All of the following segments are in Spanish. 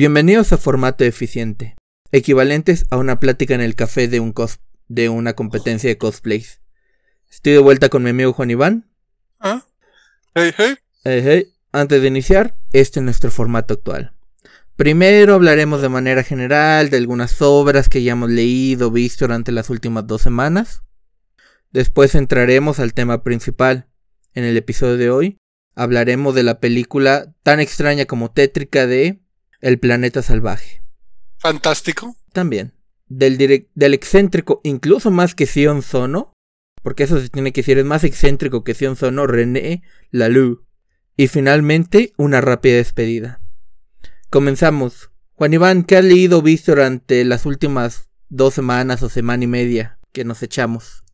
Bienvenidos a Formato Eficiente, equivalentes a una plática en el café de, un cos de una competencia de cosplays. Estoy de vuelta con mi amigo Juan Iván. ¿Ah? Hey, hey. Hey, hey. Antes de iniciar, este es nuestro formato actual. Primero hablaremos de manera general de algunas obras que ya hemos leído o visto durante las últimas dos semanas. Después entraremos al tema principal. En el episodio de hoy hablaremos de la película tan extraña como tétrica de El planeta salvaje. Fantástico. También. Del, del excéntrico, incluso más que Sion Sono, porque eso se tiene que decir, es más excéntrico que Sion Sono, René Lalou. Y finalmente, una rápida despedida. Comenzamos. Juan Iván, ¿qué has leído o visto durante las últimas dos semanas o semana y media que nos echamos?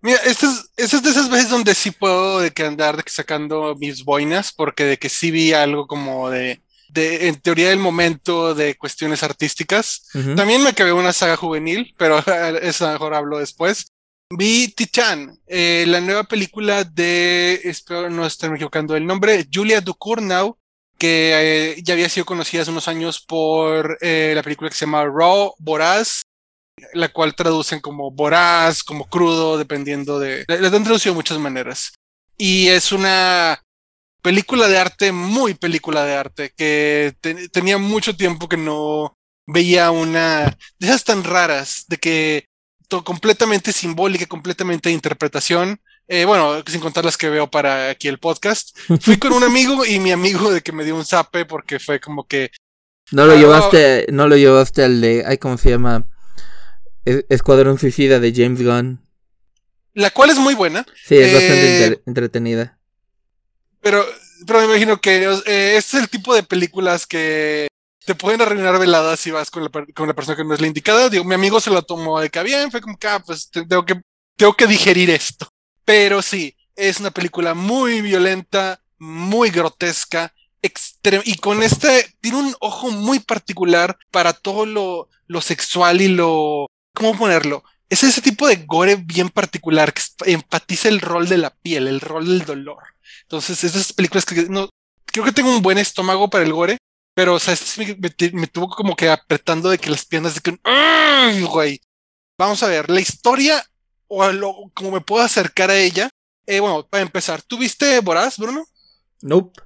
Mira, esta es, es de esas veces donde sí puedo de que andar de que sacando mis boinas, porque de que sí vi algo como de, de en teoría del momento de cuestiones artísticas. También me acabé una saga juvenil, pero esa mejor hablo después. Vi Titan, eh, la nueva película de, espero no estarme equivocando el nombre, Julia Ducournau, que eh, ya había sido conocida hace unos años por eh, la película que se llama Raw, Voraz, la cual traducen como voraz, como crudo, dependiendo de... La, han traducido de muchas maneras. Y es una película de arte, muy película de arte, que tenía mucho tiempo que no veía una de esas tan raras, de que completamente simbólica, completamente de interpretación. Eh, bueno, sin contar las que veo para aquí el podcast. Fui con un amigo y mi amigo de que me dio un zape porque fue como que. No lo llevaste, no lo llevaste al de, ay, ¿cómo se llama? Escuadrón Suicida de James Gunn. La cual es muy buena. Sí, es bastante eh, entretenida. Pero, pero me imagino que eh, este es el tipo de películas que te pueden arruinar veladas si vas con la, con la persona que no es la indicada. Digo, mi amigo se lo tomó de que bien, fue como que, ah, pues tengo que, tengo que digerir esto. Pero sí, es una película muy violenta, muy grotesca, y con este, tiene un ojo muy particular para todo lo, lo sexual y lo, ¿cómo ponerlo? Es ese tipo de gore bien particular que empatiza el rol de la piel, el rol del dolor. Entonces, esas películas que no, creo que tengo un buen estómago para el gore, pero, o sea, este me, tuvo como que apretando de que las piernas de que, ¡ay, güey! Vamos a ver, la historia o lo, como me puedo acercar a ella. Eh, bueno, para empezar, ¿tú viste Boraz, Bruno? Nope.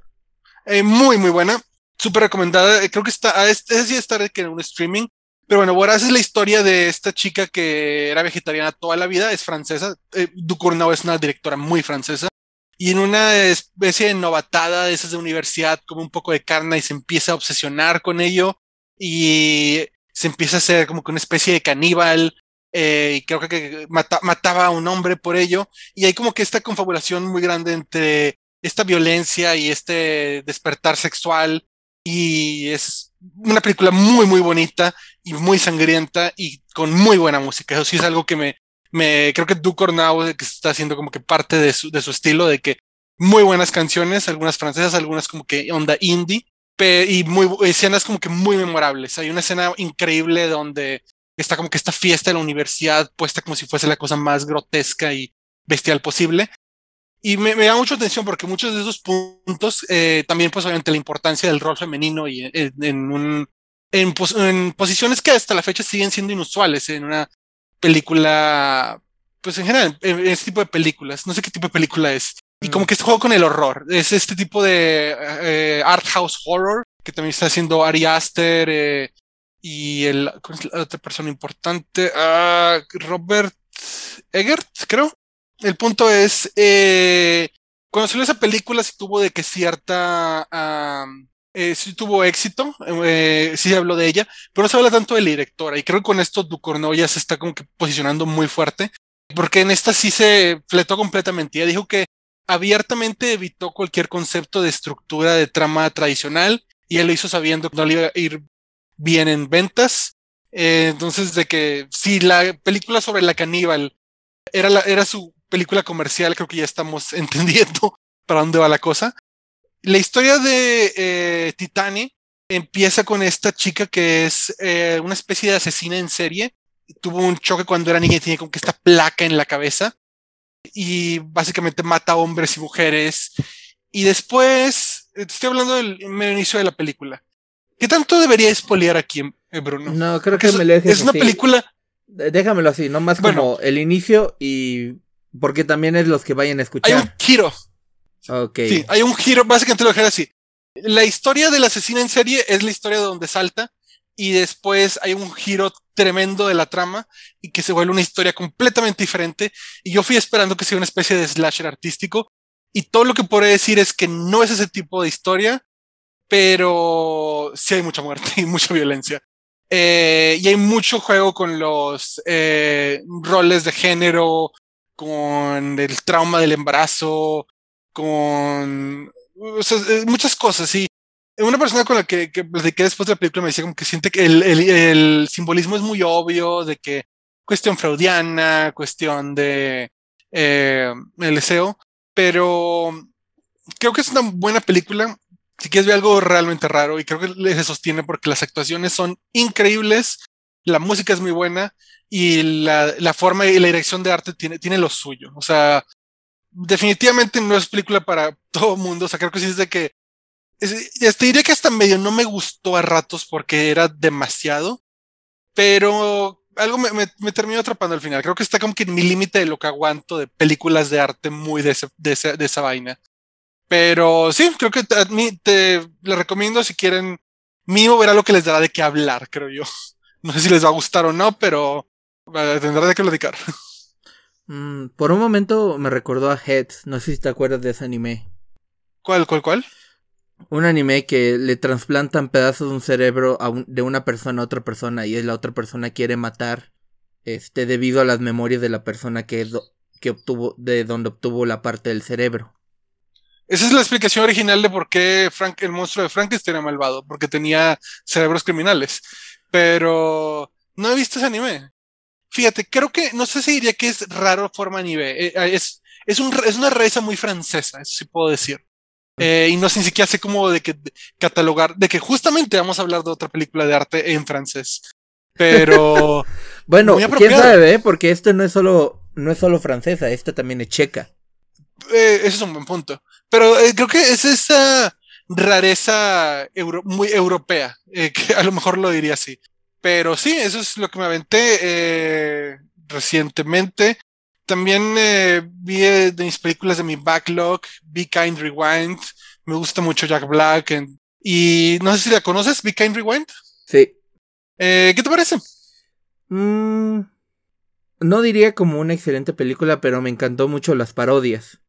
Eh, muy, muy buena. Súper recomendada. Eh, creo que está, es, es sí estar en un streaming. Pero bueno, Boraz es la historia de esta chica que era vegetariana toda la vida, es francesa. Eh, Ducournau es una directora muy francesa. Y en una especie de novatada de esas de universidad, como un poco de carne y se empieza a obsesionar con ello. Y se empieza a hacer como que una especie de caníbal. Eh, y creo que mataba a un hombre por ello. Y hay como que esta confabulación muy grande entre esta violencia y este despertar sexual. Y es una película muy, muy bonita y muy sangrienta y con muy buena música. Eso sí es algo que me, me creo que Duke Ornau que está haciendo como que parte de su, de su estilo, de que muy buenas canciones, algunas francesas, algunas como que onda indie, y muy, escenas como que muy memorables. Hay una escena increíble donde está como que esta fiesta de la universidad puesta como si fuese la cosa más grotesca y bestial posible. Y me, me da mucha atención porque muchos de esos puntos, eh, también pues obviamente la importancia del rol femenino y en, un, en, en, posiciones que hasta la fecha siguen siendo inusuales en una película, pues en general, en, este tipo de películas, no sé qué tipo de película es. Y como mm. que este juego con el horror, es este tipo de eh, art house horror que también está haciendo Ari Aster eh, y el, ¿cuál es la otra persona importante? Uh, Robert Eggert, creo. El punto es, eh, cuando salió esa película, sí tuvo de que cierta, eh, sí tuvo éxito, eh, sí habló de ella, pero no se habla tanto de la directora. Y creo que con esto Ducorno ya se está como que posicionando muy fuerte, porque en esta sí se fletó completamente. Ella dijo que abiertamente evitó cualquier concepto de estructura de trama tradicional y él lo hizo sabiendo que no le iba a ir bien en ventas. Eh, entonces, de que si la película sobre la caníbal era, la, era su película comercial, creo que ya estamos entendiendo para dónde va la cosa. La historia de eh, Titani empieza con esta chica que es eh, una especie de asesina en serie. Tuvo un choque cuando era niña y tiene como que esta placa en la cabeza. Y básicamente mata hombres y mujeres. Y después, estoy hablando del inicio de la película. ¿Qué tanto debería espolear aquí, eh, Bruno? No, creo que me lo Es una película. Déjamelo así, no más como el inicio y. Porque también es los que vayan a escuchar. Hay un giro. Ok. Sí, hay un giro, básicamente lo dejé así. La historia del asesino en serie es la historia de donde salta y después hay un giro tremendo de la trama y que se vuelve una historia completamente diferente. Y yo fui esperando que sea una especie de slasher artístico y todo lo que puedo decir es que no es ese tipo de historia, pero sí hay mucha muerte y mucha violencia. Eh, y hay mucho juego con los eh, roles de género, con el trauma del embarazo, con muchas cosas. Y una persona con la que, que platiqué después de la película me decía como que siente que el, simbolismo es muy obvio, de que cuestión freudiana, cuestión de eh, el deseo, pero creo que es una buena película. Si quieres ver algo realmente raro, y creo que se sostiene porque las actuaciones son increíbles, la música es muy buena y la, la forma y la dirección de arte tiene, tiene lo suyo. O sea, definitivamente no es película para todo mundo. O sea, creo que sí es de que. Es, te diría que hasta medio no me gustó a ratos porque era demasiado, pero algo me, me, me terminó atrapando al final. Creo que está como que en mi límite de lo que aguanto de películas de arte muy de, ese, de, ese, de esa vaina. Pero sí, creo que mí te le recomiendo si quieren. Mío verá lo que les dará de qué hablar, creo yo. No sé si les va a gustar o no, pero tendrá de qué platicar. Mm, por un momento me recordó a Heads, no sé si te acuerdas de ese anime. ¿Cuál, cuál, cuál? Un anime que le trasplantan pedazos de un cerebro a un, de una persona a otra persona y la otra persona quiere matar este debido a las memorias de la persona que, que obtuvo de donde obtuvo la parte del cerebro. Esa es la explicación original de por qué Frank, el monstruo de Frankenstein era malvado, porque tenía cerebros criminales. Pero no he visto ese anime. Fíjate, creo que, no sé si diría que es raro forma anime. Eh, es, es, un, es una rareza muy francesa, eso sí puedo decir. Eh, y no sé ni siquiera sé cómo de que catalogar, de que justamente vamos a hablar de otra película de arte en francés. Pero. bueno, quién sabe, ¿eh? porque esto no es solo, no es solo francesa, esta también es checa. Eh, ese es un buen punto. Pero eh, creo que es esa rareza euro, muy europea, eh, que a lo mejor lo diría así. Pero sí, eso es lo que me aventé eh, recientemente. También eh, vi de mis películas de mi backlog, Be Kind Rewind. Me gusta mucho Jack Black. y no sé si la conoces, Be Kind Rewind. Sí. Eh, ¿Qué te parece? Mm, no diría como una excelente película, pero me encantó mucho las parodias.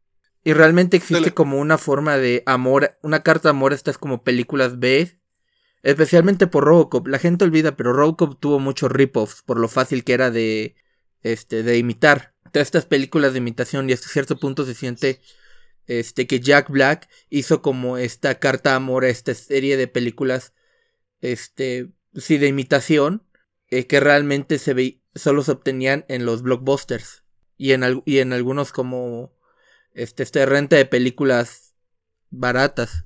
Y realmente existe como una forma de amor, una carta de amor a estas como películas B, especialmente por Robocop. La gente olvida, pero Robocop tuvo muchos rip-offs por lo fácil que era de, este, de imitar. Todas estas películas de imitación y hasta cierto punto se siente este, que Jack Black hizo como esta carta de amor a esta serie de películas, este, sí, de imitación, eh, que realmente se ve, solo se obtenían en los blockbusters y en, y en algunos como este, este renta de películas baratas.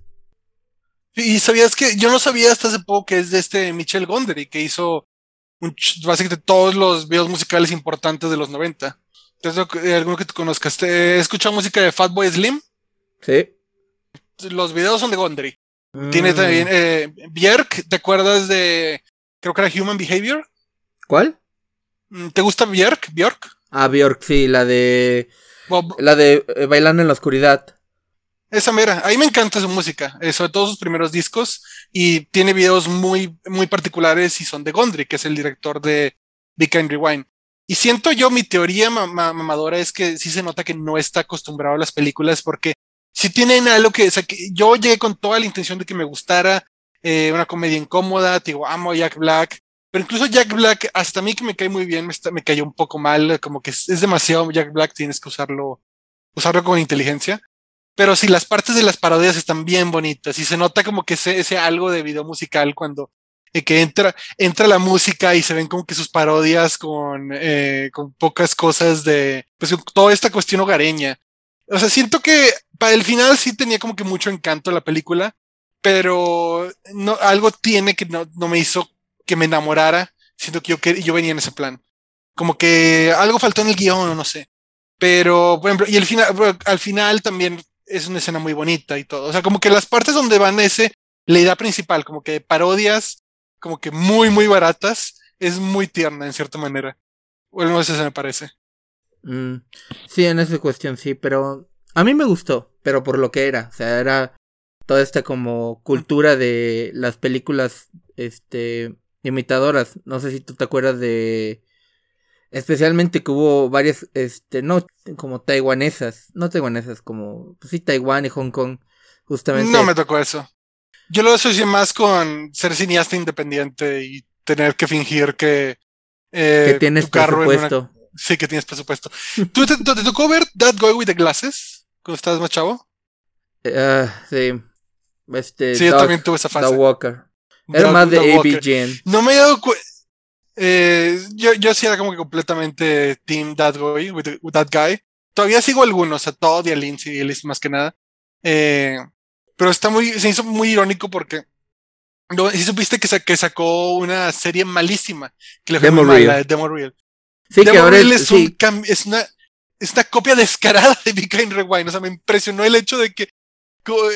Y sabías que yo no sabía hasta hace poco que es de este Michel Gondry, que hizo un, básicamente todos los videos musicales importantes de los 90. Entonces, eh, alguno que tú conozcas. ¿Te escuchado música de Fatboy Slim? Sí. Los videos son de Gondry. Tiene mm. también eh, Björk, ¿te acuerdas de creo que era Human Behavior? ¿Cuál? Mm, ¿Te gusta Björk? Björk? Ah, Björk, sí, la de la de eh, Bailando en la Oscuridad. Esa mera, ahí me encanta su música, eh, sobre todo sus primeros discos, y tiene videos muy, muy particulares y son de Gondry, que es el director de Big and Rewind. Y siento yo, mi teoría mamadora es que sí se nota que no está acostumbrado a las películas porque si tienen algo que, que yo llegué con toda la intención de que me gustara eh, una comedia incómoda, digo, amo Jack Black, pero incluso Jack Black, hasta a mí que me cae muy bien, me, me cayó un poco mal, como que es, es, demasiado Jack Black, tienes que usarlo, usarlo con inteligencia. Pero si las partes de las parodias están bien bonitas y se nota como que ese, ese algo de video musical cuando eh, que entra, entra la música y se ven como que sus parodias con, eh, con pocas cosas de, pues toda esta cuestión hogareña. O sea, siento que para el final sí tenía como que mucho encanto la película, pero no, algo tiene que no, no me hizo que me enamorara, siento que yo, que yo venía en ese plan. Como que algo faltó en el guion, no sé. Pero, por ejemplo, y el final, al final también es una escena muy bonita y todo. O sea, como que las partes donde van ese la idea principal, como que parodias, como que muy, muy baratas, es muy tierna en cierta manera. Bueno, no sé si me parece. Mm, sí, en esa cuestión sí, pero a mí me gustó, pero por lo que era, o sea, era toda esta como cultura de las películas, este, imitadoras. No sé si tú te acuerdas de Especialmente que hubo varias, este, no como taiwanesas, no taiwanesas, como, pues sí, Taiwán y Hong Kong, justamente. No me tocó eso. Yo lo asocié más con ser cineasta independiente y tener que fingir que. Eh, que tienes presupuesto. Sí, que tienes presupuesto. ¿Tú te, tocó ver That Guy with the Glasses cuando estabas más chavo? Uh, sí. Este, sí, yo también tuve esa fase. The Walker. Era más de A.B. No me he dado cuenta. Eh, yo, yo sí era como que completamente team that guy, with, that guy. Todavía sigo algunos, a Todd y a Lindsay y más que nada. Eh, pero está muy, se hizo muy irónico porque no, si supiste que, que sacó una serie malísima que le fue Demo muy mala, Demo Real. Sí, Demo que Real es, un es, una, es una copia descarada de Be Kind Rewind. O sea, me impresionó el hecho de que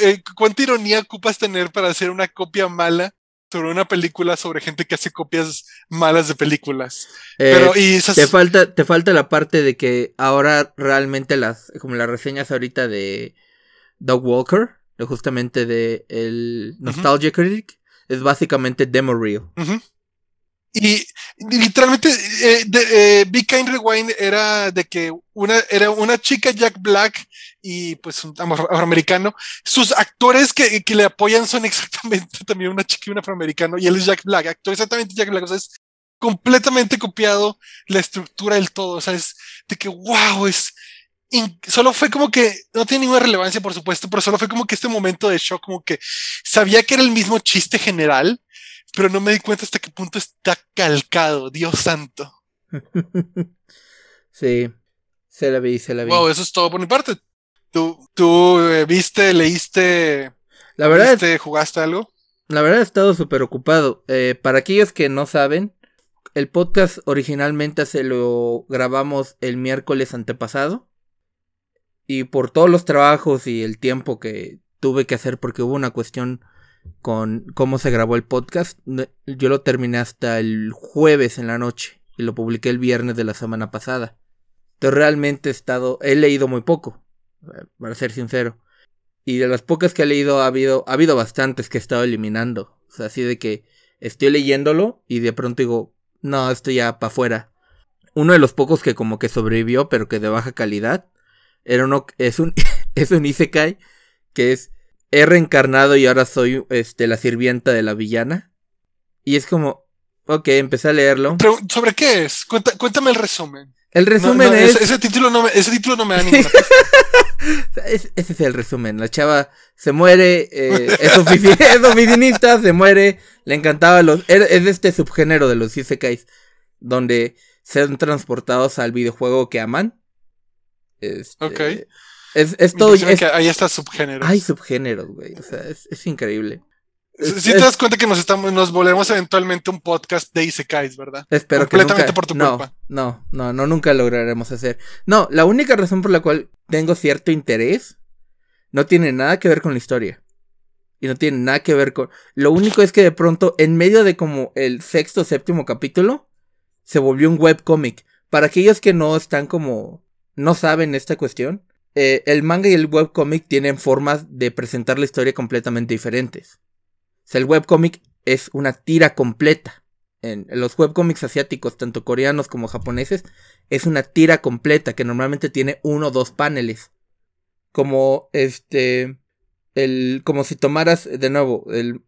eh, cuánta ironía ocupas tener para hacer una copia mala sobre una película sobre gente que hace copias malas de películas. Eh, Pero y te falta te falta la parte de que ahora realmente las como las reseñas ahorita de Doug Walker, justamente de el Nostalgia Critic, es básicamente demo reel. Y literalmente, eh, eh, Be Kind Rewind era de que una, era una chica Jack Black y pues un afroamericano. Sus actores que, que, le apoyan son exactamente también una chica y un afroamericano y él es Jack Black, actor exactamente Jack Black. O sea, es completamente copiado la estructura del todo. O sea, es de que wow, es. Solo fue como que no tiene ninguna relevancia, por supuesto, pero solo fue como que este momento de shock, como que sabía que era el mismo chiste general, pero no me di cuenta hasta qué punto está calcado, Dios santo. sí, se la vi, se la vi. Wow, eso es todo por mi parte. ¿Tú, tú eh, viste, leíste, la verdad jugaste algo? La verdad he estado súper ocupado. Eh, para aquellos que no saben, el podcast originalmente se lo grabamos el miércoles antepasado. Y por todos los trabajos y el tiempo que tuve que hacer porque hubo una cuestión con cómo se grabó el podcast. Yo lo terminé hasta el jueves en la noche y lo publiqué el viernes de la semana pasada. Entonces realmente he estado, he leído muy poco, para ser sincero. Y de las pocas que he leído ha habido, ha habido bastantes que he estado eliminando. O sea, así de que estoy leyéndolo y de pronto digo, no, esto ya para afuera. Uno de los pocos que como que sobrevivió, pero que de baja calidad, era uno, es un, es un Isekai, que es he reencarnado y ahora soy este, la sirvienta de la villana. Y es como, ok, empecé a leerlo. Pero, ¿sobre qué es? cuéntame el resumen. El resumen es... Ese, título no me, ese título no me da ninguna Ese es el resumen. La chava se muere, eh, es, oficinista, se muere, le encantaba los... Es de este subgénero de los isekais, donde son transportados al videojuego que aman. Este, ok. Es, todo. ahí está subgénero. Hay subgéneros, güey. O sea, es, increíble. Si te das cuenta que nos estamos, nos volvemos eventualmente un podcast de Isekais, ¿verdad? Espero Completamente que por tu no, culpa. No, no, no, nunca lograremos hacer. No, la única razón por la cual tengo cierto interés no tiene nada que ver con la historia. Y no tiene nada que ver con. Lo único es que de pronto, en medio de como el sexto o séptimo capítulo, se volvió un webcomic. Para aquellos que no están como. no saben esta cuestión. Eh, el manga y el webcomic tienen formas de presentar la historia completamente diferentes. O sea, el webcomic es una tira completa. En, los webcomics asiáticos, tanto coreanos como japoneses, es una tira completa que normalmente tiene uno o dos paneles. Como este. El, como si tomaras de nuevo el,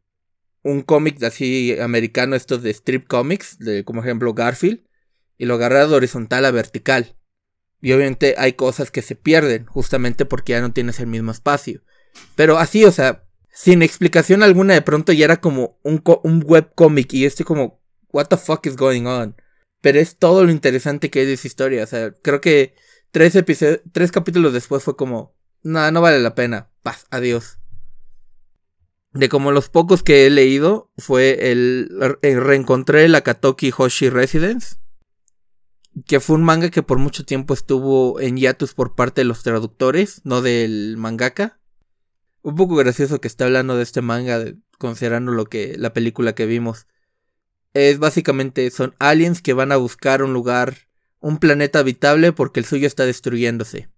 un cómic así americano, estos de strip comics, de, como ejemplo Garfield, y lo agarras de horizontal a vertical. Y obviamente hay cosas que se pierden justamente porque ya no tienes el mismo espacio. Pero así, o sea, sin explicación alguna, de pronto ya era como un, un webcomic y estoy como, what the fuck is going on? Pero es todo lo interesante que es esa historia. O sea, creo que tres, tres capítulos después fue como, nada, no vale la pena. Paz, adiós. De como los pocos que he leído fue el, el reencontré la Katoki Hoshi Residence que fue un manga que por mucho tiempo estuvo en hiatus por parte de los traductores, no del mangaka. un poco gracioso que está hablando de este manga, considerando lo que la película que vimos. Es básicamente son aliens que van a buscar un lugar, un planeta habitable porque el suyo está destruyéndose.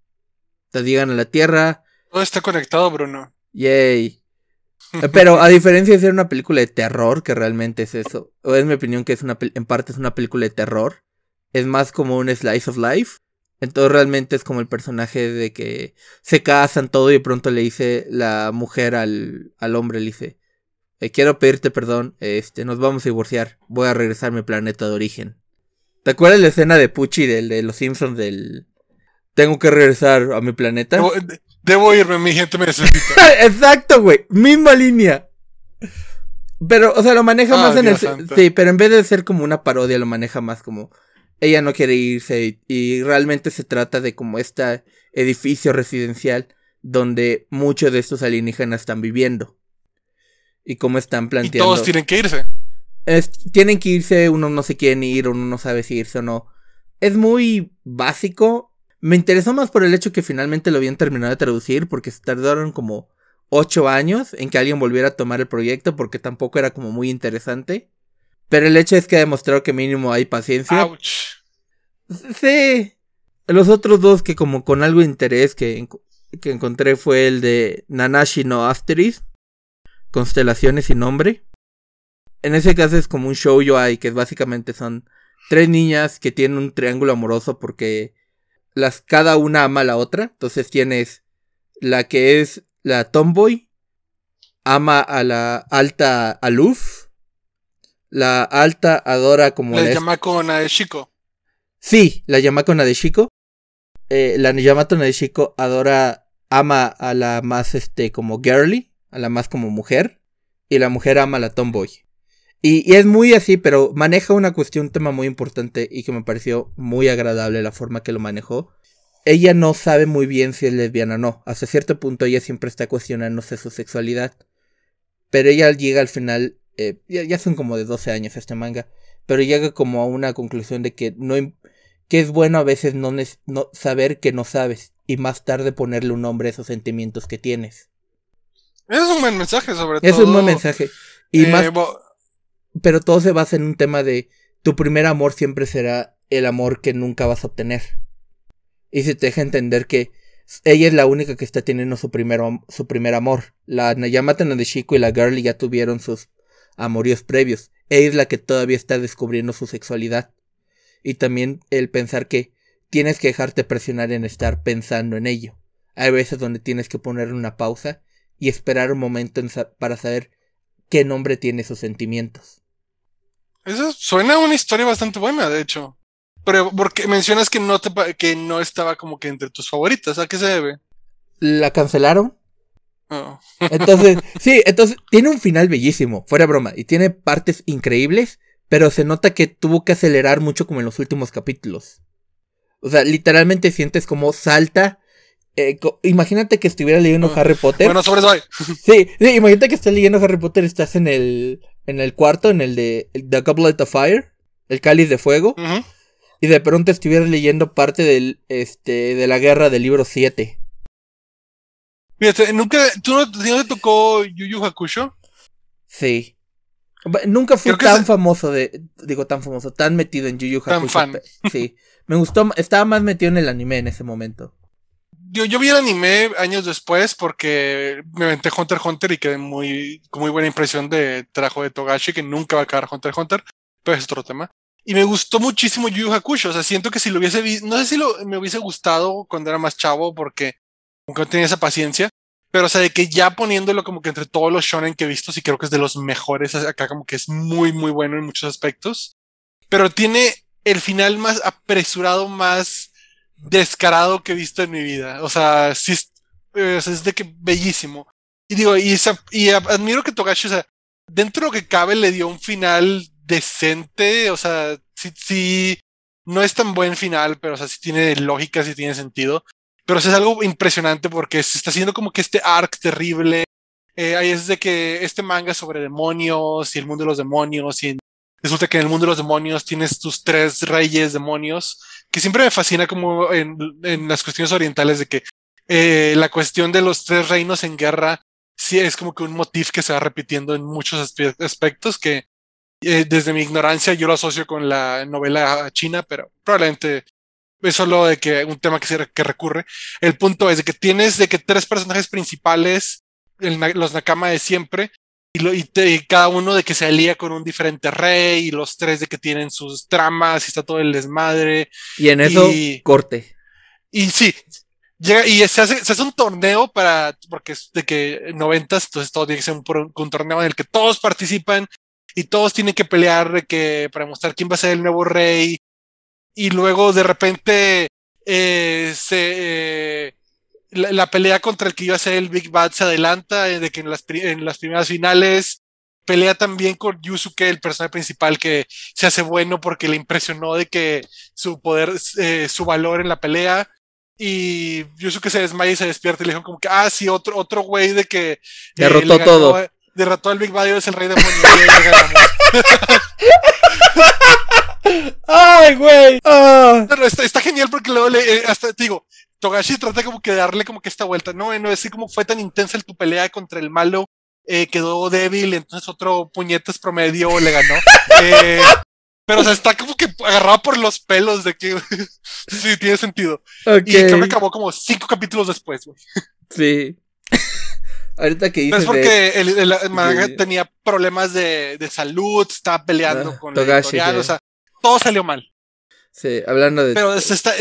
Entonces llegan a la Tierra. Todo está conectado, Bruno. Yay. Pero a diferencia de ser una película de terror, que realmente es eso, o es mi opinión que es una en parte es una película de terror, es más como un slice of life. Entonces realmente es como el personaje de que se casan todo y de pronto le dice la mujer al, al hombre, le dice, eh, quiero pedirte perdón, este, nos vamos a divorciar, voy a regresar a mi planeta de origen. ¿Te acuerdas la escena de Pucci del, de los Simpsons del... Tengo que regresar a mi planeta? Debo, irme, mi gente me necesita. Exacto, güey, misma línea. Pero, o sea, lo maneja ah, más en el... Sí, pero en vez de ser como una parodia, lo maneja más como ella no quiere irse y, realmente se trata de como este edificio residencial donde muchos de estos alienígenas están viviendo. Y cómo están planteando. Y todos tienen que irse. tienen que irse, uno no se quiere ir, uno no sabe si irse o no. Es muy básico. Me interesó más por el hecho que finalmente lo habían terminado de traducir porque se tardaron como ocho años en que alguien volviera a tomar el proyecto porque tampoco era como muy interesante. Pero el hecho es que ha demostrado que mínimo hay paciencia. Ouch. Sí. Los otros dos que como con algo de interés que, que encontré fue el de Nanashi no Asteris. Constelaciones sin nombre. En ese caso es como un show yo hay que básicamente son tres niñas que tienen un triángulo amoroso porque las cada una ama a la otra. Entonces tienes la que es la tomboy ama a la alta aluf la alta adora como... La Yamako Nadeshiko. Sí, la Yamako Nadeshiko. Eh, la Yamato Nadeshiko adora, ama a la más, este, como girly, a la más como mujer. Y la mujer ama a la tomboy. Y, y, es muy así, pero maneja una cuestión, un tema muy importante y que me pareció muy agradable la forma que lo manejó. Ella no sabe muy bien si es lesbiana o no. Hasta cierto punto ella siempre está cuestionándose su sexualidad. Pero ella llega al final eh, ya, son como de 12 años este manga, pero llega como a una conclusión de que no que es bueno a veces no, no saber que no sabes y más tarde ponerle un nombre a esos sentimientos que tienes. Es un buen mensaje sobre todo. Es un buen mensaje. Y eh, más, pero todo se basa en un tema de tu primer amor siempre será el amor que nunca vas a obtener. Y se te deja entender que ella es la única que está teniendo su, su primer amor. La Yamata Nadeshiko y la Girlie ya tuvieron sus amoríos previos. Ella es la que todavía está descubriendo su sexualidad. Y también el pensar que tienes que dejarte presionar en estar pensando en ello. Hay veces donde tienes que poner una pausa y esperar un momento para saber qué nombre tiene sus sentimientos. Eso suena a una historia bastante buena, de hecho. Pero porque mencionas que no, te, que no estaba como que entre tus favoritas, ¿a qué se debe? La cancelaron Oh. Entonces, sí, entonces tiene un final bellísimo, fuera broma, y tiene partes increíbles, pero se nota que tuvo que acelerar mucho como en los últimos capítulos. O sea, literalmente sientes como salta. Eh, imagínate que estuviera leyendo ah. Harry Potter. Bueno, sobre eso. Sí, sí, imagínate que estás leyendo Harry Potter, estás en el, en el cuarto, en el de The Goblet of Fire, el cáliz de fuego, y de pronto estuvieras leyendo parte del, este, de la guerra del libro 7. Fíjate, nunca, ¿tú no, te tocó Yu Yu Hakusho? Sí. Nunca fui tan famoso de, digo tan famoso, tan metido en Yu Yu Hakusho. Tan fan. Sí. Me gustó, estaba más metido en el anime en ese momento. Yo, yo vi el anime años después porque me aventé Hunter x Hunter y quedé muy, con muy buena impresión de trabajo de Togashi, que nunca va a acabar Hunter x Hunter, pero es otro tema. Y me gustó muchísimo Yu Yu Hakusho, o sea, siento que si lo hubiese visto, no sé si lo, me hubiese gustado cuando era más chavo porque nunca tenía esa paciencia, pero o sea, de que ya poniéndolo como que entre todos los shonen que he visto, sí creo que es de los mejores acá, como que es muy, muy bueno en muchos aspectos. Pero tiene el final más apresurado, más descarado que he visto en mi vida. O sea, sí, eh, es de que bellísimo. Y digo, y, y admiro que Togashi, o sea, dentro de lo que cabe le dio un final decente, o sea, sí, sí, no es tan buen final, pero o sea, sí tiene lógica, sí tiene sentido. Pero es algo impresionante porque se está haciendo como que este arc terrible. Eh, ahí es de que este manga sobre demonios y el mundo de los demonios y resulta que en el mundo de los demonios tienes tus tres reyes demonios, que siempre me fascina como en, las cuestiones orientales de que eh, la cuestión de los tres reinos en guerra sí es como que un motif que se va repitiendo en muchos aspectos que eh, desde mi ignorancia yo lo asocio con la novela china, pero probablemente es solo de que un tema que, se, que recurre. El punto es de que tienes de que tres personajes principales, los Nakama de siempre, y, lo, y, cada uno de que se alía con un diferente rey, y los tres de que tienen sus tramas, y está todo el desmadre. Y en eso, corte. Y sí, llega y se hace, se hace un torneo para, porque es de que noventas, entonces todo tiene que ser un, un, torneo en el que todos participan y todos tienen que pelear de que, para mostrar quién va a ser el nuevo rey. Y luego de repente eh, se, eh, la, pelea contra el que iba a ser el Big Bad se adelanta, eh, de que en las, en las primeras finales pelea también con Yusuke, el personaje principal que se hace bueno porque le impresionó de que su poder, eh, su valor en la pelea. Y Yusuke se desmaya y se despierta y le dijo como que, ah, sí, otro, otro güey de que... Eh, Derrotó todo. Derrotó al Big Bad y es el rey de Ay, güey. Ah. Está, está, genial porque luego le, hasta te digo, Togashi trata como que de darle como que esta vuelta, no, no es como fue tan intensa tu pelea contra el malo, eh, quedó débil, entonces otro puñetes promedio le ganó. Eh, pero o sea, está como que agarrado por los pelos de que sí, tiene sentido. Y creo que acabó como cinco capítulos después, güey. Sí. Ahorita que dices. es porque el, el, tenía problemas de, de, salud, estaba peleando ah, con Togashi, la editorial, o sea, todo salió mal. Sí, hablando de. Pero está,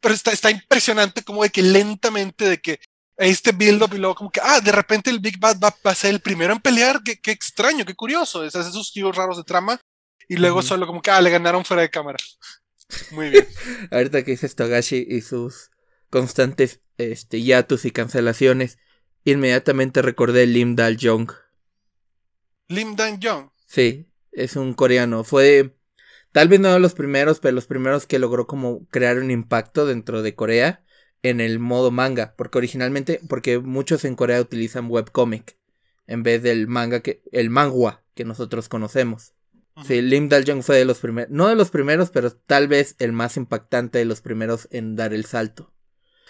pero está, está impresionante como de que lentamente de que este build-up y luego como que, ah, de repente el Big Bad va, a ser el primero en pelear, qué, qué extraño, qué curioso, es, esos giros raros de trama y luego solo como que, ah, le ganaron fuera de cámara. Muy bien. Ahorita que dices Togashi y sus constantes este, hiatus y cancelaciones, inmediatamente recordé Lim Dal Jong. Lim Dal Jong. Sí, es un coreano. Fue Tal vez no de los primeros, pero los primeros que logró como crear un impacto dentro de Corea en el modo manga. Porque originalmente, porque muchos en Corea utilizan webcomic en vez del manga que, el mangua que nosotros conocemos. Sí, Lim Dal Jong fue de los primeros, no de los primeros, pero tal vez el más impactante de los primeros en dar el salto.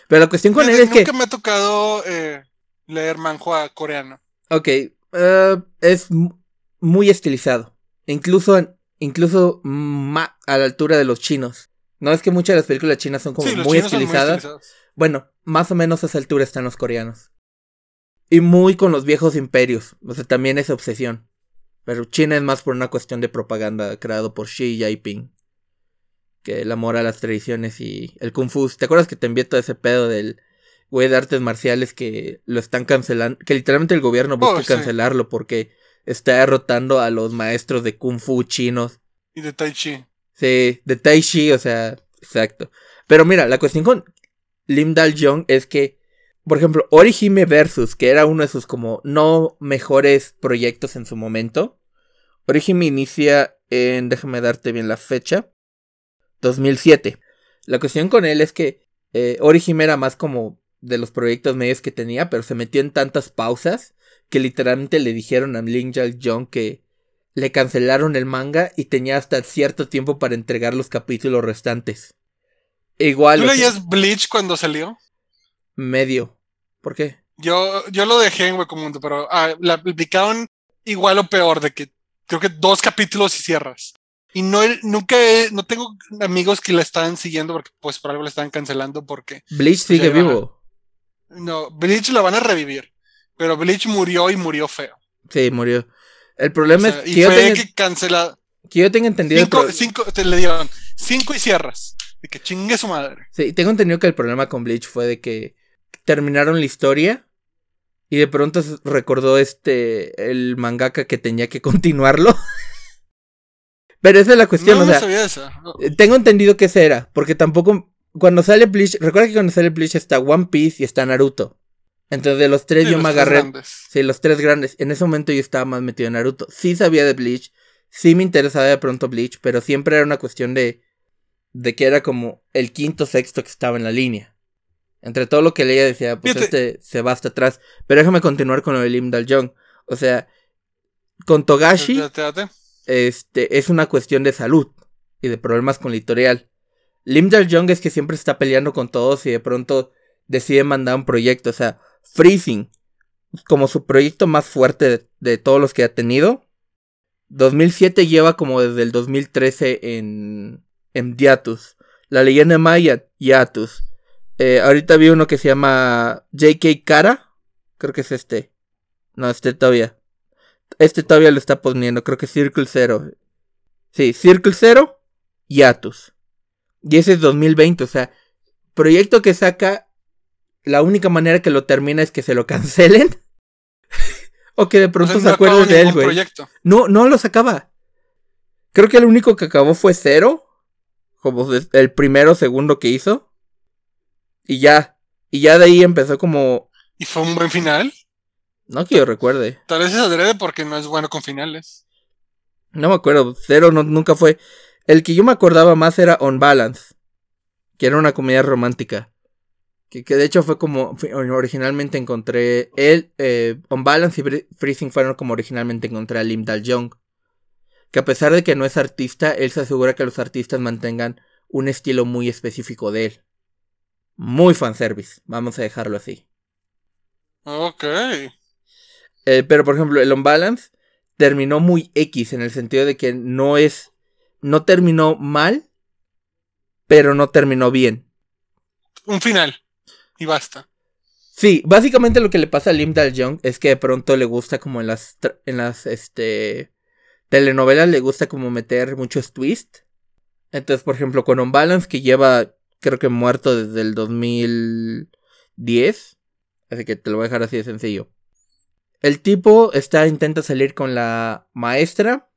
Pero la cuestión con él es que... Nunca me ha tocado eh, leer manhua coreano. Ok, eh, es muy estilizado. Incluso en, incluso a la altura de los chinos. No es que muchas de las películas chinas son como muy, estilizadas. Bueno, más o menos a esa altura están los coreanos. Y muy con los viejos imperios. O sea, también esa obsesión. Pero China es más por una cuestión de propaganda creado por Xi Jinping. Que el amor a las tradiciones y el kung fu. ¿Te acuerdas que te envié todo ese pedo del güey de artes marciales que lo están cancelando? Que literalmente el gobierno busca oh, cancelarlo porque está derrotando a los maestros de Kung Fu chinos. Y de Tai Chi. Sí, de Tai Chi, o sea, exacto. Pero mira, la cuestión con Lim Dal Jong es que, por ejemplo, Orihime Versus, que era uno de sus como no mejores proyectos en su momento. Orihime inicia en, déjame darte bien la fecha, 2007. La cuestión con él es que eh, Orihime era más como de los proyectos medios que tenía, pero se metió en tantas pausas que literalmente le dijeron a Lin Jong que le cancelaron el manga y tenía hasta cierto tiempo para entregar los capítulos restantes. Igual. ¿Tú leías Bleach cuando salió? Medio. ¿Por qué? Yo, yo lo dejé en Hueco Mundo, pero ah, la publicaron igual o peor, de que creo que dos capítulos y cierras. Y no, nunca, no tengo amigos que la estaban siguiendo porque pues por algo la estaban cancelando porque... Bleach sigue vivo. No, Bleach la van a revivir. Pero Bleach murió y murió feo. Sí, murió. El problema es que yo tengo... que cancela... Que yo tengo entendido... Cinco, cinco, te le dieron cinco y cierras. De que chingue su madre. Sí, tengo entendido que el problema con Bleach fue de que terminaron la historia y de pronto recordó este el mangaka que tenía que continuarlo. Pero esa es la cuestión, o sea, sabía eso. Eh, tengo entendido que ese era, porque tampoco cuando sale Bleach, recuerda que cuando sale Bleach está One Piece y está Naruto. Entonces de los tres yo me agarré. Sí, los tres grandes. En ese momento yo estaba más metido en Naruto. Sí sabía de Bleach. Sí me interesaba de pronto Bleach. Pero siempre era una cuestión de. De que era como el quinto sexto que estaba en la línea. Entre todo lo que leía decía, pues este se va hasta atrás. Pero déjame continuar con lo de Lim Dal Jong. O sea, con Togashi. Este es una cuestión de salud. Y de problemas con la editorial. Lim Dal Jong es que siempre está peleando con todos y de pronto decide mandar un proyecto. O sea, Freezing. como su proyecto más fuerte de, todos los que ha tenido. 2007 lleva como desde el 2013 en, en Diatus. La leyenda maya, Yatus. Eh, ahorita vi uno que se llama JK Cara. Creo que es este. No, este todavía. Este todavía lo está poniendo. Creo que Circle Zero. Sí, Circle Zero y. Y ese es 2020. O sea, proyecto que saca. La única manera que lo termina es que se lo cancelen. o que de pronto se acuerden de él, güey. No, no lo sacaba. Creo que el único que acabó fue Cero. Como el primero segundo que hizo. Y ya. Y ya de ahí empezó como. ¿Y fue un buen final? No que yo recuerde. Tal vez es adrede porque no es bueno con finales. No me acuerdo. Cero nunca fue. El que yo me acordaba más era On Balance. Que era una comedia romántica. Que, de hecho fue como originalmente encontré. Él, eh, On Balance y Freezing fueron como originalmente encontré a Lim Dal Jong. Que a pesar de que no es artista, él se asegura que los artistas mantengan un estilo muy específico de él. Muy fanservice, vamos a dejarlo así. Ok. Eh, pero por ejemplo, el On Balance terminó muy X en el sentido de que no es. No terminó mal, pero no terminó bien. Un final. Y basta. Sí, básicamente lo que le pasa a Lim Dal Jung es que de pronto le gusta como en las en las este telenovelas le gusta como meter muchos twists. Entonces, por ejemplo, con On Balance que lleva creo que muerto desde el 2010. Así que te lo voy a dejar así de sencillo. El tipo está, intenta salir con la maestra.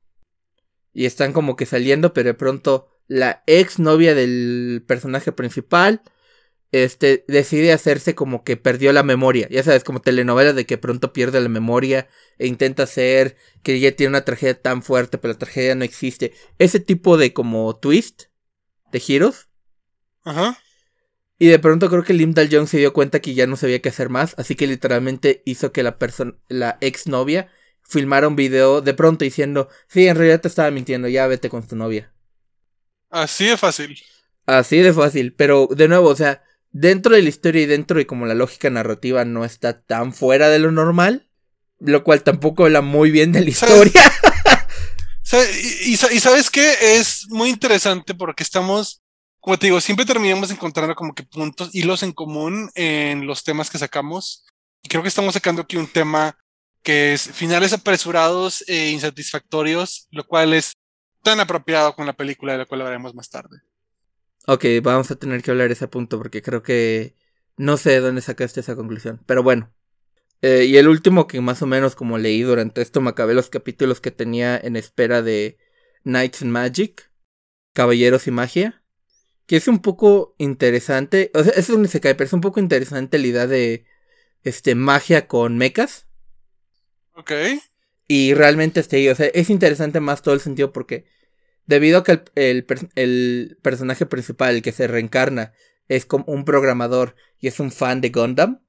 Y están como que saliendo, pero de pronto la ex novia del personaje principal este, decide hacerse como que perdió la memoria. Ya sabes, como telenovela de que pronto pierde la memoria e intenta hacer que ella tiene una tragedia tan fuerte, pero la tragedia no existe. Ese tipo de como twist de giros Ajá. Y de pronto creo que Lim Dal Jong se dio cuenta que ya no sabía qué hacer más, así que literalmente hizo que la persona, la ex novia, filmara un video de pronto diciendo, sí, en realidad te estaba mintiendo, ya vete con tu novia. Así de fácil. Así de fácil, pero de nuevo, o sea, dentro de la historia y dentro de como la lógica narrativa no está tan fuera de lo normal, lo cual tampoco habla muy bien de la historia. y, sabes qué? Es muy interesante porque estamos como te digo, siempre terminamos encontrando como que puntos, hilos en común en los temas que sacamos. Y creo que estamos sacando aquí un tema que es finales apresurados e insatisfactorios, lo cual es tan apropiado con la película de la cual hablaremos más tarde. Ok, vamos a tener que hablar de ese punto porque creo que no sé de dónde sacaste esa conclusión. Pero bueno. Eh, y el último que más o menos como leí durante esto me acabé los capítulos que tenía en espera de Knights and Magic, Caballeros y Magia que es un poco interesante. O sea, es donde se cae, pero es un poco interesante la idea de este magia con mechas. Ok. Y realmente este, o sea, es interesante más todo el sentido porque debido a que el, el, personaje principal, el que se reencarna, es como un programador y es un fan de Gundam,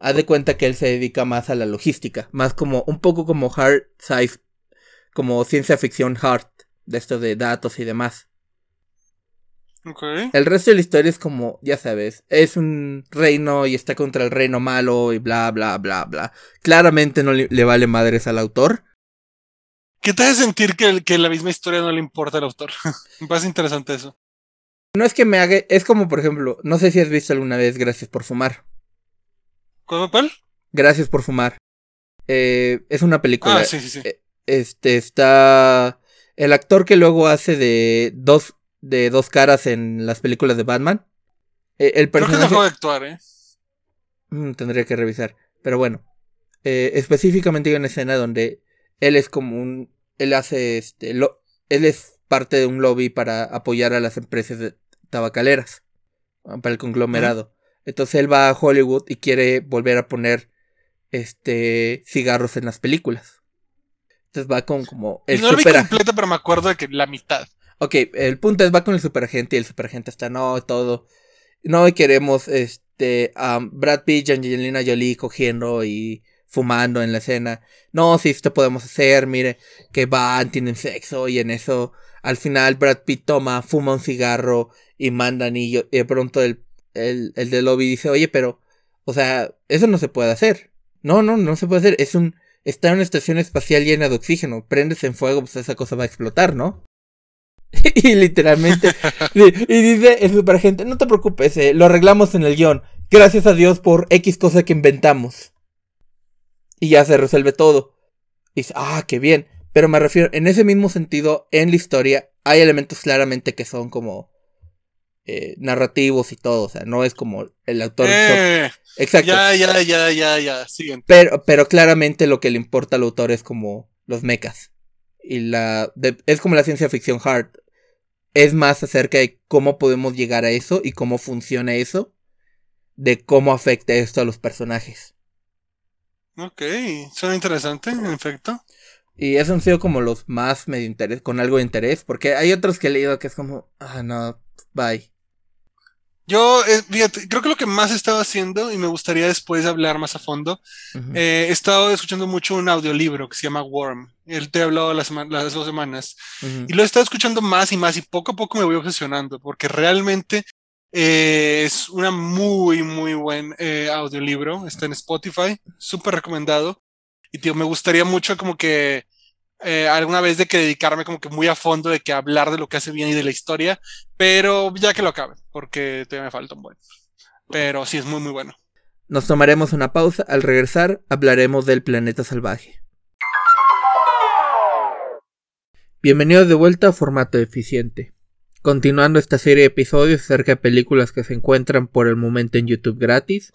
haz de cuenta que él se dedica más a la logística, más como un poco como hard science, como ciencia ficción hard, de esto de datos y demás. El resto de la historia es como, ya sabes, es un reino y está contra el reino malo y bla, bla, bla, bla. Claramente no le, vale madres al autor. ¿Qué te hace sentir que, que la misma historia no le importa al autor? Me parece interesante eso. No es que me haga, es como por ejemplo, no sé si has visto alguna vez Gracias por fumar. ¿Cuál? Gracias por fumar. Eh, es una película. Ah, sí, sí, sí. Eh, este está el actor que luego hace de dos de dos caras en las películas de Batman. Eh, el personaje... Creo que dejó de actuar, ¿eh? Mm, tendría que revisar. Pero bueno. Eh, específicamente hay una escena donde él es como un. Él hace este. Lo, él es parte de un lobby para apoyar a las empresas de tabacaleras. Ah, para el conglomerado. Entonces él va a Hollywood y quiere volver a poner este cigarros en las películas. Entonces va con como el no lo vi completo, pero me acuerdo de que la mitad. Ok, el punto es, va con el superagente y el superagente está, no, todo. No queremos, este, a Brad Pitt y Angelina Jolie cogiendo y fumando en la escena. No, sí, esto podemos hacer, mire, que van, tienen sexo y en eso, al final Brad Pitt toma, fuma un cigarro y manda anillo y de pronto el, el, el del lobby dice, oye, pero, o sea, eso no se puede hacer. No, no, no se puede hacer. Es un. Está en una estación espacial llena de oxígeno. Prendes en fuego, pues esa cosa va a explotar, ¿no? y literalmente. y dice el superagente: No te preocupes, eh, lo arreglamos en el guion. Gracias a Dios por X cosa que inventamos. Y ya se resuelve todo. Y dice: Ah, qué bien. Pero me refiero, en ese mismo sentido, en la historia, hay elementos claramente que son como eh, narrativos y todo. O sea, no es como el autor. Eh, Exacto. Ya, ya, ya, ya, ya. Siguen. Pero, pero claramente lo que le importa al autor es como los mechas. Y la. de- es como la ciencia ficción hard. Es más acerca de cómo podemos llegar a eso y cómo funciona eso. De cómo afecta esto a los personajes. Ok, suena interesante, en efecto. Y esos han sido como los más medio interés, con algo de interés. Porque hay otros que he leído que es como. Ah, no, bye. Yo, eh, fíjate, creo que lo que más he estado haciendo, y me gustaría después hablar más a fondo, eh, he estado escuchando mucho un audiolibro que se llama Worm. Él te he hablado las, las dos semanas. Y lo he estado escuchando más y más y poco a poco me voy obsesionando porque realmente eh, es una muy, muy buen eh, audiolibro. Está en Spotify, súper recomendado. Y tío, me gustaría mucho como que eh, alguna vez de que dedicarme como que muy a fondo de que hablar de lo que hace bien y de la historia, pero ya que lo acabe, porque todavía me falta un buen. Pero sí, es muy, muy bueno. Nos tomaremos una pausa. Al regresar, hablaremos del planeta salvaje. Bienvenidos de vuelta a Formato Eficiente. Continuando esta serie de episodios acerca de películas que se encuentran por el momento en YouTube gratis,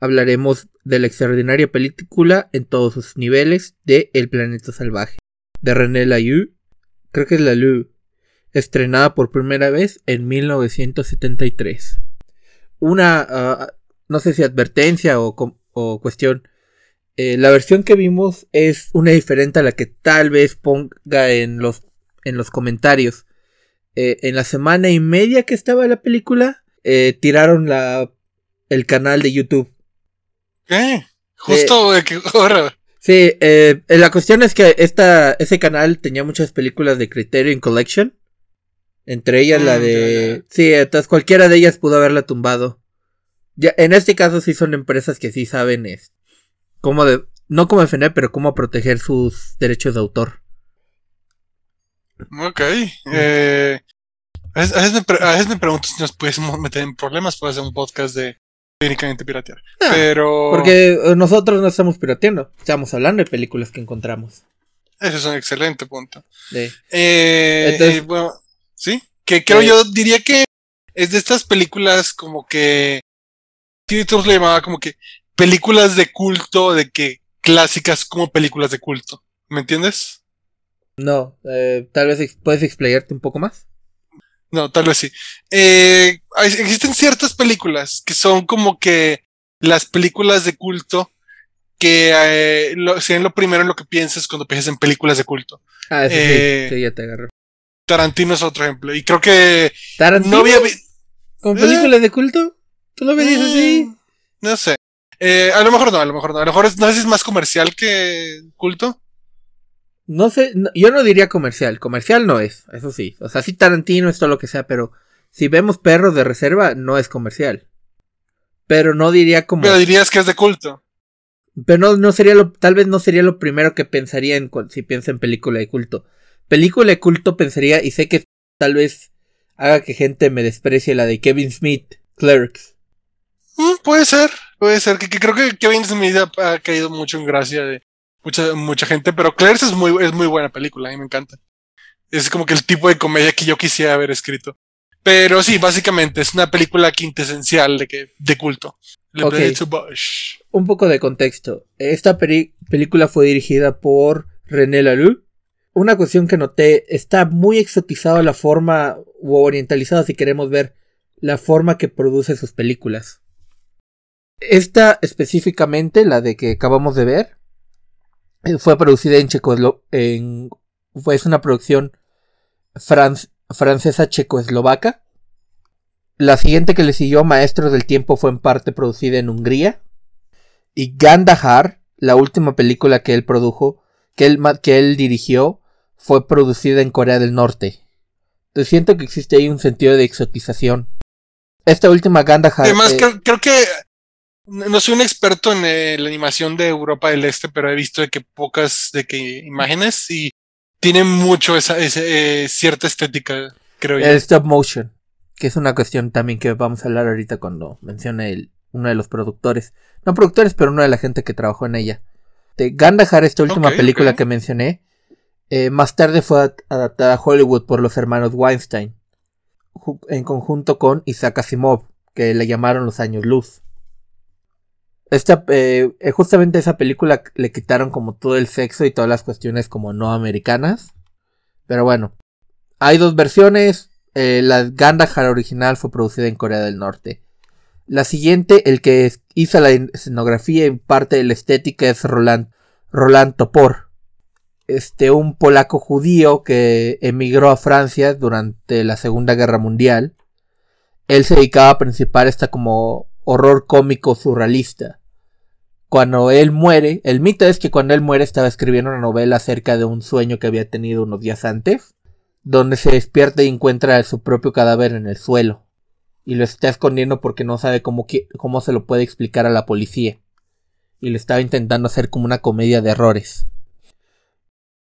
hablaremos de la extraordinaria película en todos sus niveles de El planeta salvaje, de René Laloux, creo que es Laloux, estrenada por primera vez en 1973. Una, ah, no sé si advertencia o cuestión. Eh, la versión que vimos es una diferente a la que tal vez ponga en los, en los comentarios. Eh, en la semana y media que estaba la película, eh, tiraron la, el canal de YouTube. ¿Qué? Justo de que ahora. Sí, eh, eh, la cuestión es que esta, ese canal tenía muchas películas de Criterion Collection. Entre ellas la Mm, de... ya, ya. Sí, entonces cualquiera de ellas pudo haberla tumbado. Ya, en este caso sí son empresas que sí saben es, cómo de... No cómo defender, pero cómo proteger sus derechos de autor. Ok. Eh, a, veces, a veces me pre- a veces me pregunto si nos podemos meter en problemas por hacer un podcast de técnicamente piratear. Ah, Pero Porque eh, nosotros no estamos pirateando. Estamos hablando de películas que encontramos. ese es un excelente punto. De- Eh, Entonces- eh, bueno, sí, que creo Eh, yo diría que es de estas películas como que Steve Jobs le llamaba como que películas de culto, de que clásicas como películas de culto. ¿Me entiendes? No, eh, tal vez puedes explayarte un poco más. No, tal vez sí. Eh, existen ciertas películas que son como que las películas de culto que eh, lo, sean lo primero en lo que piensas cuando piensas en películas de culto. Ah, Eh, sí, sí, ya te agarró. Tarantino es otro ejemplo. Y creo que ¿Tarantino? no había ¿Con Eh. películas de culto? ¿Tú lo ves así? Mm, No sé. Eh, a lo mejor no, a lo mejor no. A lo mejor es, no sé si es más comercial que culto. No sé, no- yo no diría comercial. Comercial no es, eso sí. O sea, sí Tarantino es todo lo que sea, pero si vemos perros de reserva, no es comercial. Pero no diría como... Pero dirías que es de culto. Pero no, no sería lo, tal vez no sería lo primero que pensaría en si piensa en película de culto. Película de culto pensaría, y sé que tal vez haga que gente me desprecie la de Kevin Smith, Clerks. Mm, puede ser, puede ser. Que, que creo que Kevin Smith ha, ha caído mucho en gracia de mucha, mucha gente. Pero Clerks es muy, es muy buena película, a mí me encanta. Es como que el tipo de comedia que yo quisiera haber escrito. Pero sí, básicamente es una película quintesencial de, que, de culto. Le Ok. Blade to Bush. Un poco de contexto. Esta película fue dirigida por René Laloux. Una cuestión que noté, está muy exotizada la forma, o orientalizada si queremos ver, la forma que produce sus películas. Esta específicamente, la de que acabamos de ver, fue producida en Checoslo en fue es una producción fran- francesa checoslovaca. La siguiente que le siguió, Maestros del Tiempo, fue en parte producida en Hungría. Y Gandahar, la última película que él produjo, que él, que él dirigió, fue producida en Corea del Norte. Entonces siento que existe ahí un sentido de exotización. Esta última Gandahar. Además, eh, creo, creo que No soy un experto en eh, la animación de Europa del Este, pero he visto de que pocas de que imágenes y tiene mucho esa, eh, cierta estética, creo yo. El stop motion, que es una cuestión también que vamos a hablar ahorita cuando mencione el, uno de los productores. No productores, pero uno de la gente que trabajó en ella. De Gandahar, esta última película que mencioné, eh, más tarde fue adaptada a Hollywood por los hermanos Weinstein, en conjunto con Isaac Asimov, que le llamaron los años luz. Esta, eh, justamente esa película le quitaron como todo el sexo y todas las cuestiones como no americanas. Pero bueno, hay dos versiones. Eh, la Gandahar original fue producida en Corea del Norte. La siguiente, el que hizo la escenografía y parte de la estética es Roland, Roland Topor. Este, un polaco judío que emigró a Francia durante la Segunda Guerra Mundial. Él se dedicaba a principar esta como horror cómico surrealista cuando él muere, el mito es que cuando él muere estaba escribiendo una novela acerca de un sueño que había tenido unos días antes, donde se despierta y encuentra su propio cadáver en el suelo, y lo está escondiendo porque no sabe cómo, cómo se lo puede explicar a la policía, y lo estaba intentando hacer como una comedia de errores.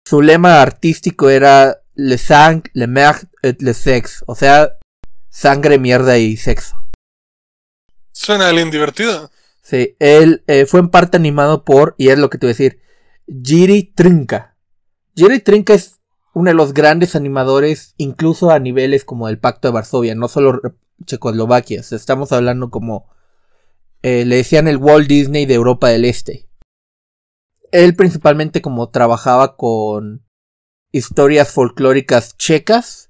Su lema artístico era Le sang, le merde et le sexe, o sea, sangre, mierda y sexo. Suena bien divertido. Sí, él eh, fue en parte animado por, y es lo que te voy a decir, Jiri Trinka. Jiri Trinka es uno de los grandes animadores, incluso a niveles como el Pacto de Varsovia, no solo Checoslovaquia. estamos hablando como eh, le decían el Walt Disney de Europa del Este. Él principalmente como trabajaba con historias folclóricas checas.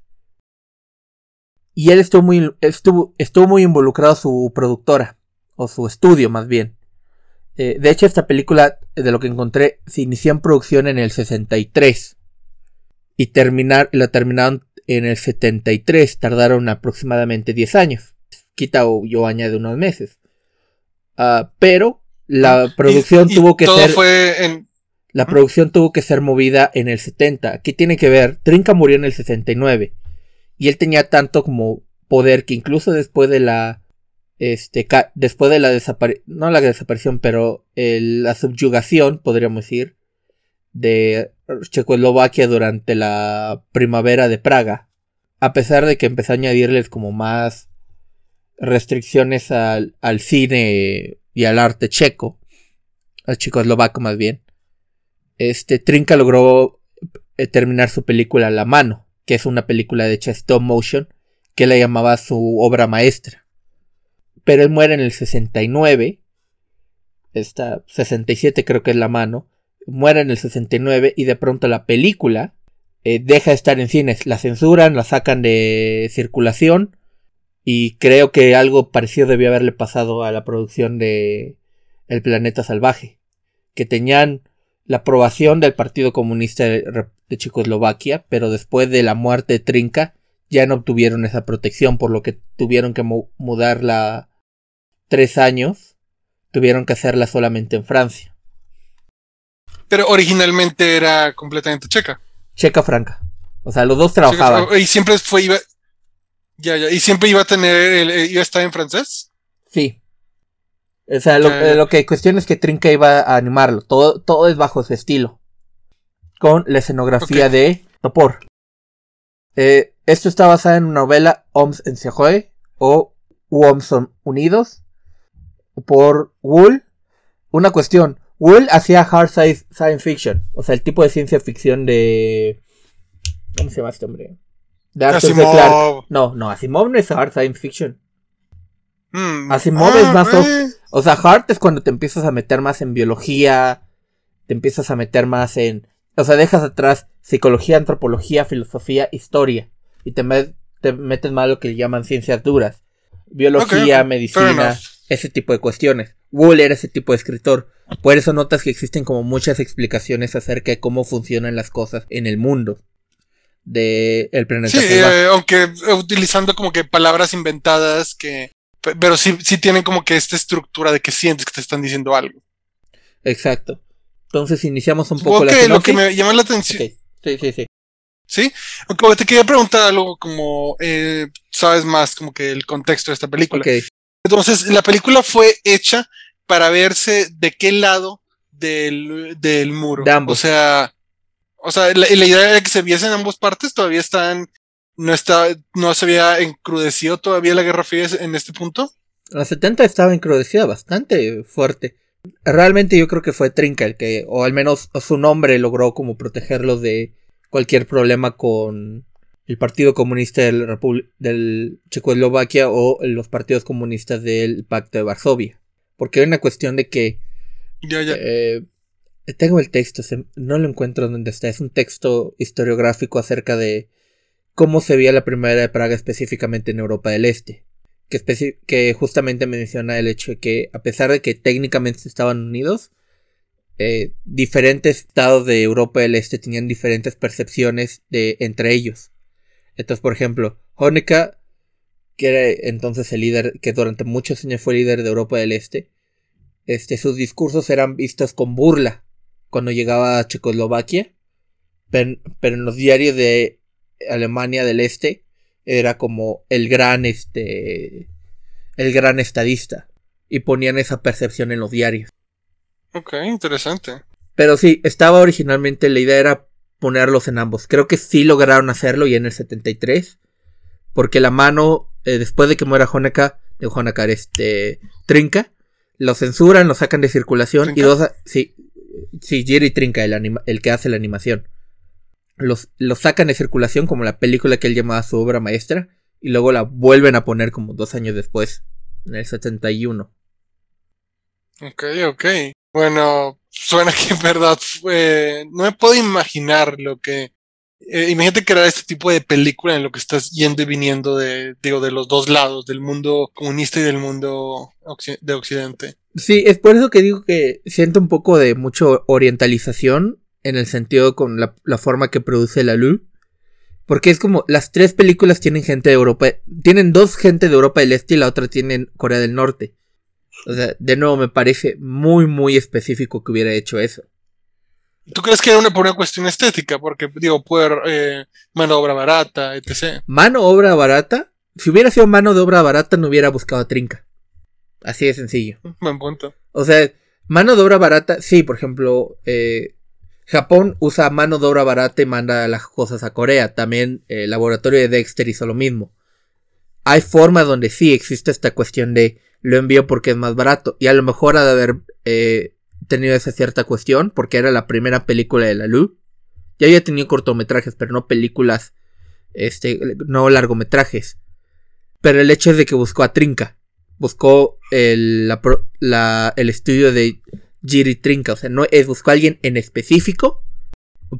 Y él estuvo muy, estuvo, estuvo muy involucrado su productora o su estudio más bien. Eh, de hecho, esta película, de lo que encontré, se inició en producción en el 63 y terminar, la terminaron en el 73, tardaron aproximadamente 10 años. Quita o yo añade unos meses. Ah, pero la producción tuvo que ser. Fue La producción tuvo que ser movida en el 70. ¿Qué tiene que ver? Trinca murió en el 69. Y él tenía tanto como poder que incluso después de la este, después de la desaparición, no la desaparición, pero la subyugación, podríamos decir, de Checoslovaquia durante la primavera de Praga, a pesar de que empezó a añadirles como más restricciones al, al cine y al arte checo, al checoslovaco más bien, este Trinca logró eh, terminar su película La mano, que es una película de hecha stop motion, que la llamaba su obra maestra pero él muere en el 69. Esta 67 creo que es la mano. Muere en el 69 y de pronto la película eh, deja de estar en cines. La censuran, la sacan de circulación. Y creo que algo parecido debió haberle pasado a la producción de El Planeta Salvaje. Que tenían la aprobación del Partido Comunista de, Checoslovaquia, pero después de la muerte de Trinca ya no obtuvieron esa protección, por lo que tuvieron que mudar la, tres años, tuvieron que hacerla solamente en Francia. Pero originalmente era completamente checa. Checa franca. O sea, los dos trabajaban. y siempre fue iba. Ya, ya. Y siempre iba a tener. iba a estar en francés. Sí. O sea, lo, que cuestión es que Trinca iba a animarlo. Todo, todo es bajo su estilo. Con la escenografía de Topor. Eh, esto está basado en una novela Homs en Sejoe o Homs son unidos por Wool. Una cuestión. Wool hacía hard science fiction. O sea, el tipo de ciencia ficción de. ¿Cómo se llama este hombre? De Arthur C. Clarke. No, no, Asimov no es hard science fiction. Hmm. Asimov es ah, más. Eh. O sea, hard es cuando te empiezas a meter más en biología. Te empiezas a meter más en. O sea, dejas atrás psicología, antropología, filosofía, historia. Y te, te metes más lo que llaman ciencias duras. Biología, medicina ese tipo de cuestiones. Wool era ese tipo de escritor. Por eso notas que existen como muchas explicaciones acerca de cómo funcionan las cosas en el mundo de el planeta. Sí, eh, aunque utilizando como que palabras inventadas que pero sí, sí tienen como que esta estructura de que sientes que te están diciendo algo. Exacto. Entonces iniciamos un poco la lo que me llama la atención. Sí, sí, sí. Sí, aunque te quería preguntar algo como, eh, sabes más como que el contexto de esta película. Okay. Entonces, la película fue hecha para verse de qué lado del, del muro. De ambos. O sea, o sea, la, la idea era que se viesen ambas partes, todavía están, no está, no se había encrudecido todavía la Guerra Fría en este punto. La 70 estaba encrudecida bastante fuerte. Realmente yo creo que fue Trinca el que, o al menos su nombre logró como protegerlos de cualquier problema con el Partido Comunista del, Repu- del Checoslovaquia o los partidos comunistas del Pacto de Varsovia. Porque hay una cuestión de que Ya, ya. eh, tengo el texto, no lo encuentro donde está. Es un texto historiográfico acerca de cómo se veía la primavera de Praga específicamente en Europa del Este. Que, justamente menciona el hecho de que, a pesar de que técnicamente estaban unidos, eh, diferentes estados de Europa del Este tenían diferentes percepciones de entre ellos. Entonces, por ejemplo, Honecker, que era entonces el líder, que durante muchos años fue líder de Europa del Este, este, sus discursos eran vistos con burla cuando llegaba a Checoslovaquia, pero en los diarios de Alemania del Este era como el gran, este, el gran estadista y ponían esa percepción en los diarios. Ok, interesante. Pero sí, estaba originalmente la idea era ponerlos en ambos. Creo que sí lograron hacerlo y en el 73. Porque la mano, eh, después de que muera Honecker, de Honecker, este, Trinca, lo censuran, lo sacan de circulación y dos, sí, sí, Jerry Trinca, el, anima- el que hace la animación. Los, los sacan de circulación como la película que él llamaba su obra maestra y luego la vuelven a poner como dos años después, en el 71. Ok, ok. Bueno, suena que en verdad fue... No me puedo imaginar lo que... eh, imagínate crear este tipo de película en lo que estás yendo y viniendo de, digo, de los dos lados, del mundo comunista y del mundo de Occidente. Sí, es por eso que digo que siento un poco de mucho orientalización en el sentido con la, la forma que produce la luz. Porque es como las tres películas tienen gente de Europa, tienen dos gente de Europa del Este y la otra tienen Corea del Norte. O sea, de nuevo me parece muy muy específico que hubiera hecho eso. ¿Tú crees que era una, por una cuestión estética? Porque, digo, poder eh, mano de obra barata, etc. Mano obra barata, si hubiera sido mano de obra barata no hubiera buscado a Trinca. Así de sencillo. Buen punto. O sea, mano de obra barata, sí, por ejemplo, eh, Japón usa mano de obra barata y manda las cosas a Corea. También eh, el laboratorio de Dexter hizo lo mismo. Hay formas donde sí existe esta cuestión de lo envío porque es más barato. Y a lo mejor ha de haber eh, tenido esa cierta cuestión porque era la primera película de la luz. Ya había tenido cortometrajes, pero no películas, este, no largometrajes. Pero el hecho es de que buscó a Trinca buscó el, la- el estudio de Jiri Trinca. O sea, no es, buscó a alguien en específico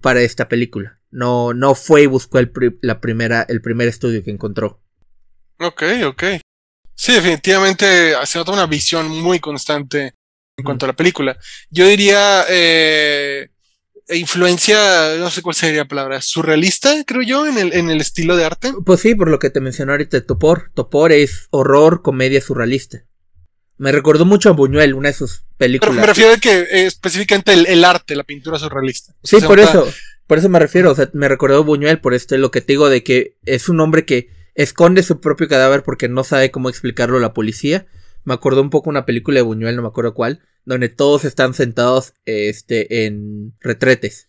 para esta película. No, no fue y buscó el, pri- la primera, el primer estudio que encontró. Ok, ok. Sí, definitivamente se nota una visión muy constante en cuanto a la película. Yo diría eh, influencia, no sé cuál sería la palabra, surrealista, creo yo, en el, en el estilo de arte. Pues sí, por lo que te mencioné ahorita Topor. Topor es horror, comedia surrealista. Me recordó mucho a Buñuel, una de sus Pero películas. me refiero a que eh, específicamente el, el arte, la pintura surrealista. O Sí, sea, por nota- eso. Por eso me refiero. O sea, me recordó Buñuel por esto es lo que te digo de que es un hombre que esconde su propio cadáver porque no sabe cómo explicarlo a la policía. Me acordó un poco una película de Buñuel, no me acuerdo cuál, donde todos están sentados este, en retretes.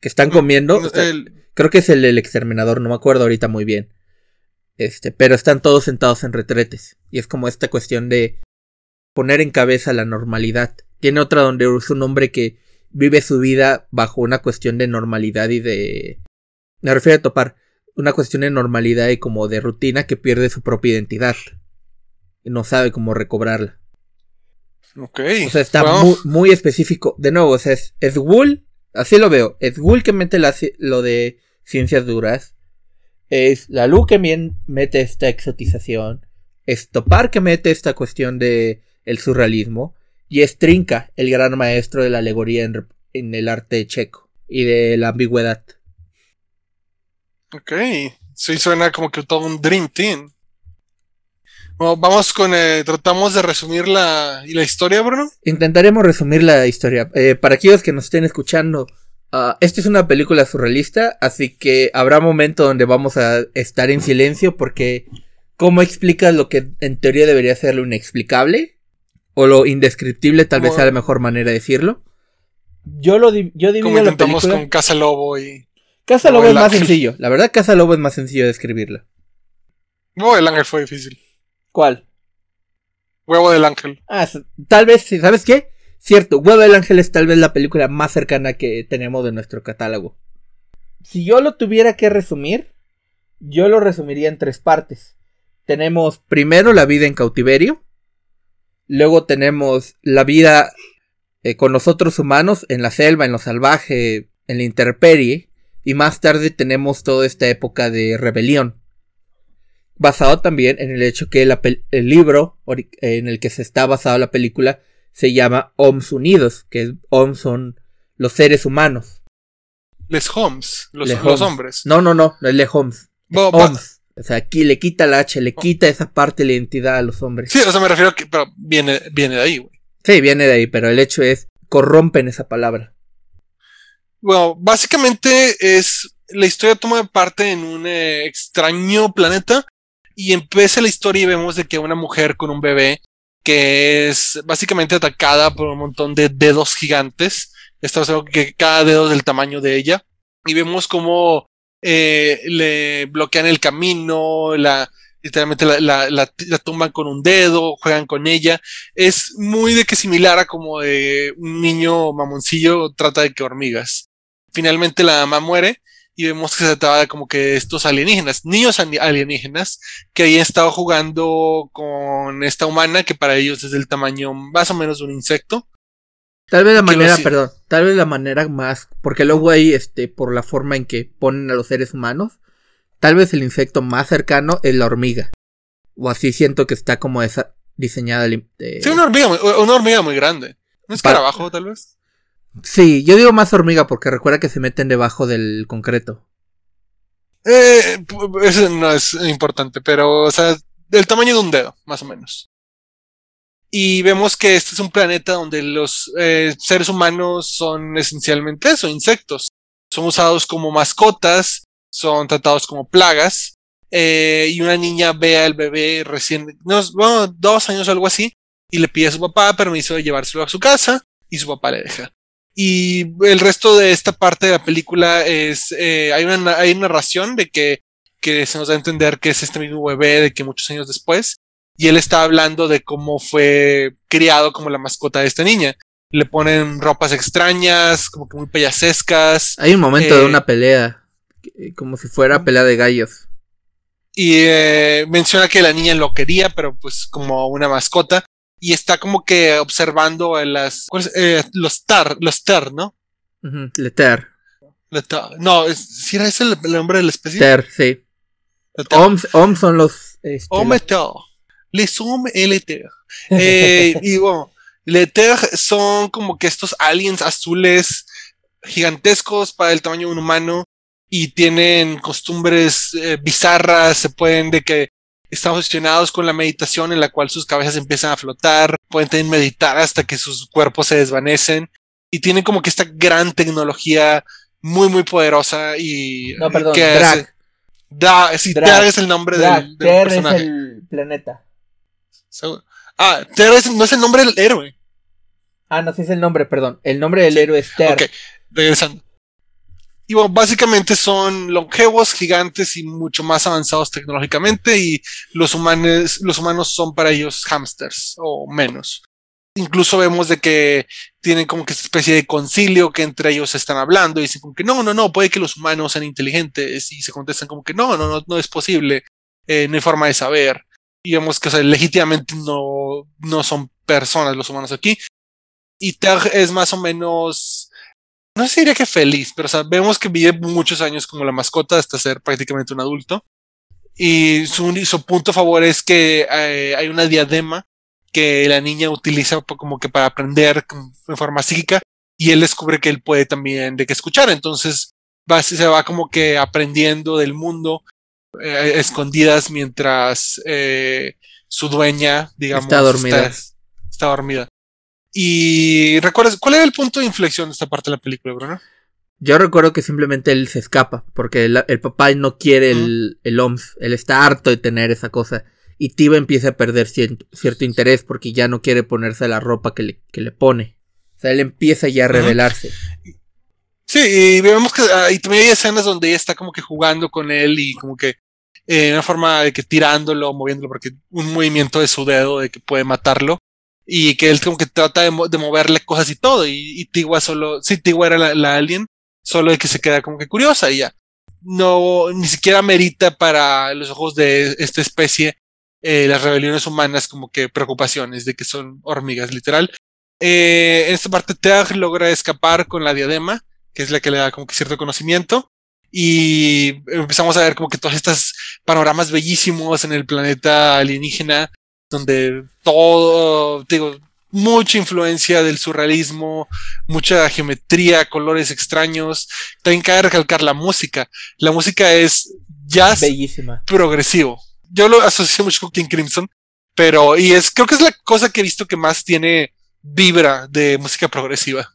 Que están comiendo. O sea, Creo que es el, el exterminador, no me acuerdo ahorita muy bien. Este, pero están todos sentados en retretes. Y es como esta cuestión de poner en cabeza la normalidad. Tiene otra donde es un hombre que vive su vida bajo una cuestión de normalidad y de. Me refiero a topar. Una cuestión de normalidad y como de rutina que pierde su propia identidad. Y no sabe cómo recobrarla. ok. O sea, está Wow. muy, muy específico. De nuevo, o sea, es, es Wool, así lo veo. Es Wool que mete la lo de ciencias duras. Es la Lu que mete esta exotización. Es Topar que mete esta cuestión de el surrealismo. Y es Trinca, el gran maestro de la alegoría en, el arte checo. Y de la ambigüedad. Ok. Sí, suena como que todo un Dream Team. Bueno, vamos con. eh, tratamos de resumir la, y la historia, Bruno. Intentaremos resumir la historia. Eh, para aquellos que nos estén escuchando, ah, esta es una película surrealista, así que habrá momentos donde vamos a estar en silencio porque ¿cómo explicas lo que en teoría debería ser lo inexplicable? O lo indescriptible, tal vez sea la mejor manera de decirlo. Yo lo yo divido Como intentamos con Casa Lobo y. Casa Lobo es más sencillo. La verdad, Casa Lobo es más sencillo de describirla. Huevo del Ángel fue difícil. ¿Cuál? Huevo del Ángel. Ah, tal vez, ¿sabes qué? Cierto, Huevo del Ángel es tal vez la película más cercana que tenemos de nuestro catálogo. Si yo lo tuviera que resumir, yo lo resumiría en tres partes. Tenemos primero la vida en cautiverio. Luego tenemos la vida eh, con los otros humanos en la selva, en lo salvaje, en la intemperie. Y más tarde tenemos toda esta época de rebelión. Basado también en el hecho que el libro en el que se está basada la película se llama Homs Unidos, que Homs son los seres humanos. Les Homs, los, los hombres. No, no, no, no es Le Homs. Homs. O sea, aquí le quita la H, le oh. quita esa parte de la identidad a los hombres. Sí, o sea, me refiero a que pero viene, viene de ahí, güey. Sí, viene de ahí, pero el hecho es corrompen esa palabra. Bueno, básicamente es la historia toma parte en un eh, extraño planeta y empieza la historia y vemos de que una mujer con un bebé que es básicamente atacada por un montón de dedos gigantes. Estamos que cada dedo es del tamaño de ella. Y vemos cómo eh, le bloquean el camino, la, literalmente la, la, la, tumban con un dedo, juegan con ella. Es muy de que similar a como de un niño mamoncillo trata de que hormigas. Finalmente la mamá muere y vemos que se trataba de como que estos alienígenas, niños alienígenas, que habían estado jugando con esta humana que para ellos es del tamaño más o menos de un insecto. Tal vez la manera, perdón, tal vez la manera más, porque luego ahí, este, por la forma en que ponen a los seres humanos, tal vez el insecto más cercano es la hormiga. O así siento que está como esa diseñada. Sí, una hormiga, una hormiga muy grande. ¿Un escarabajo, tal vez? Sí, yo digo más hormiga porque recuerda que se meten debajo del concreto. Eh, eso no es importante, pero, o sea, del tamaño de un dedo, más o menos. Y vemos que este es un planeta donde los eh, seres humanos son esencialmente eso, insectos. Son usados como mascotas, son tratados como plagas. Eh, y una niña ve al bebé recién, no, bueno, dos años o algo así, y le pide a su papá permiso de llevárselo a su casa, y su papá le deja. Y el resto de esta parte de la película es, eh, hay, una, hay una narración de que, que se nos da a entender que es este mismo bebé de que muchos años después, y él está hablando de cómo fue criado como la mascota de esta niña. Le ponen ropas extrañas, como que muy payasescas. Hay un momento de eh, una pelea, como si fuera pelea de gallos. Y eh, menciona que la niña lo quería, pero pues como una mascota y está como que observando las, eh, los tar, los ter, ¿no? Uh Leter. No, si era ese el, nombre de la especie. Ter, sí. Oms, son los. Este, Les hommes et eh, y bueno, Leter son como que estos aliens azules gigantescos para el tamaño de un humano y tienen costumbres eh, bizarras, se pueden de que están obsesionados con la meditación en la cual sus cabezas empiezan a flotar, pueden meditar hasta que sus cuerpos se desvanecen y tienen como que esta gran tecnología muy muy poderosa y no perdón que drag. da sí drag. es el nombre del, personaje. es el planeta ah Ter no es el nombre del héroe. Ah no sí es el nombre perdón. El nombre del héroe es Ter. Ok regresando y bueno, básicamente son longevos, gigantes y mucho más avanzados tecnológicamente y los humanos, los humanos son para ellos hamsters o menos. Incluso vemos de que tienen como que esta especie de concilio que entre ellos están hablando y dicen como que no, no, no, puede que los humanos sean inteligentes y se contestan como que no, no, no, no es posible, eh, no hay forma de saber. Vemos que o sea, legítimamente no, no son personas los humanos aquí. Y Tag es más o menos no sé diría que feliz, pero sabemos que vive muchos años como la mascota hasta ser prácticamente un adulto. Y su, punto favor es que eh, hay una diadema que la niña utiliza como que para aprender de forma psíquica y él descubre que él puede también de que escuchar. Entonces va, se va como que aprendiendo del mundo eh, escondidas mientras eh, su dueña, digamos, está dormida. está dormida. Y recuerdas, ¿cuál era el punto de inflexión de esta parte de la película, Bruno? Yo recuerdo que simplemente él se escapa, porque el, papá no quiere el, el OMS, él está harto de tener esa cosa. Y Tiba empieza a perder cierto, interés porque ya no quiere ponerse la ropa que le, que le pone. O sea, él empieza ya a rebelarse. Sí, y vemos que ahí también hay escenas donde ella está como que jugando con él y como que eh, una forma de que tirándolo, moviéndolo, porque un movimiento de su dedo de que puede matarlo. Y que él como que trata de, moverle cosas y todo. Y, y Tigua solo, sí, Tigua era la, alien, solo de que se queda como que curiosa y ya. No, ni siquiera merita para los ojos de esta especie eh, las rebeliones humanas como que preocupaciones de que son hormigas, literal. Eh, en esta parte Teag logra escapar con la diadema, que es la que le da como que cierto conocimiento y empezamos a ver como que todos estos panoramas bellísimos en el planeta alienígena, donde todo, digo, mucha influencia del surrealismo, mucha geometría, colores extraños. También cabe recalcar la música. La música es jazz Bellísima. progresivo. Yo lo asocio mucho con King Crimson, pero, y es, creo que es la cosa que he visto que más tiene vibra de música progresiva.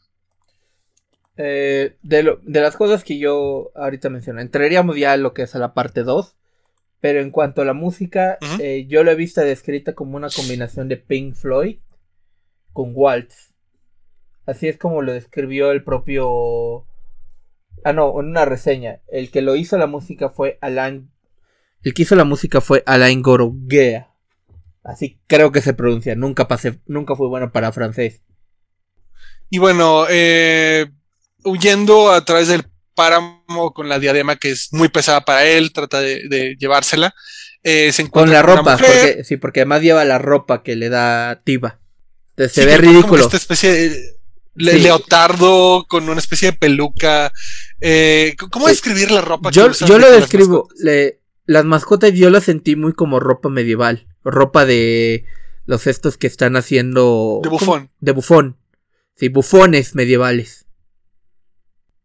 Eh, de, las cosas que yo ahorita mencioné, entraríamos ya en lo que es a la parte 2. Pero en cuanto a la música, eh, yo lo he visto descrita como una combinación de Pink Floyd con Waltz. Así es como lo describió el propio. Ah, no, en una reseña. El que lo hizo la música fue Alain. El que hizo la música fue Alain Goroguea. Así creo que se pronuncia. Nunca pasé, nunca fue bueno para francés. Y bueno, eh, huyendo a través del páramo con la diadema que es muy pesada para él, trata de, llevársela. Eh, con la ropa, porque, sí, porque además lleva la ropa que le da Tiba. Entonces se ve ridículo. esta especie de leotardo con una especie de peluca. Eh, ¿Cómo describir la ropa? Yo, yo lo describo. Las mascotas yo las sentí muy como ropa medieval. Ropa de los estos que están haciendo. De bufón. De bufón. Sí, bufones medievales.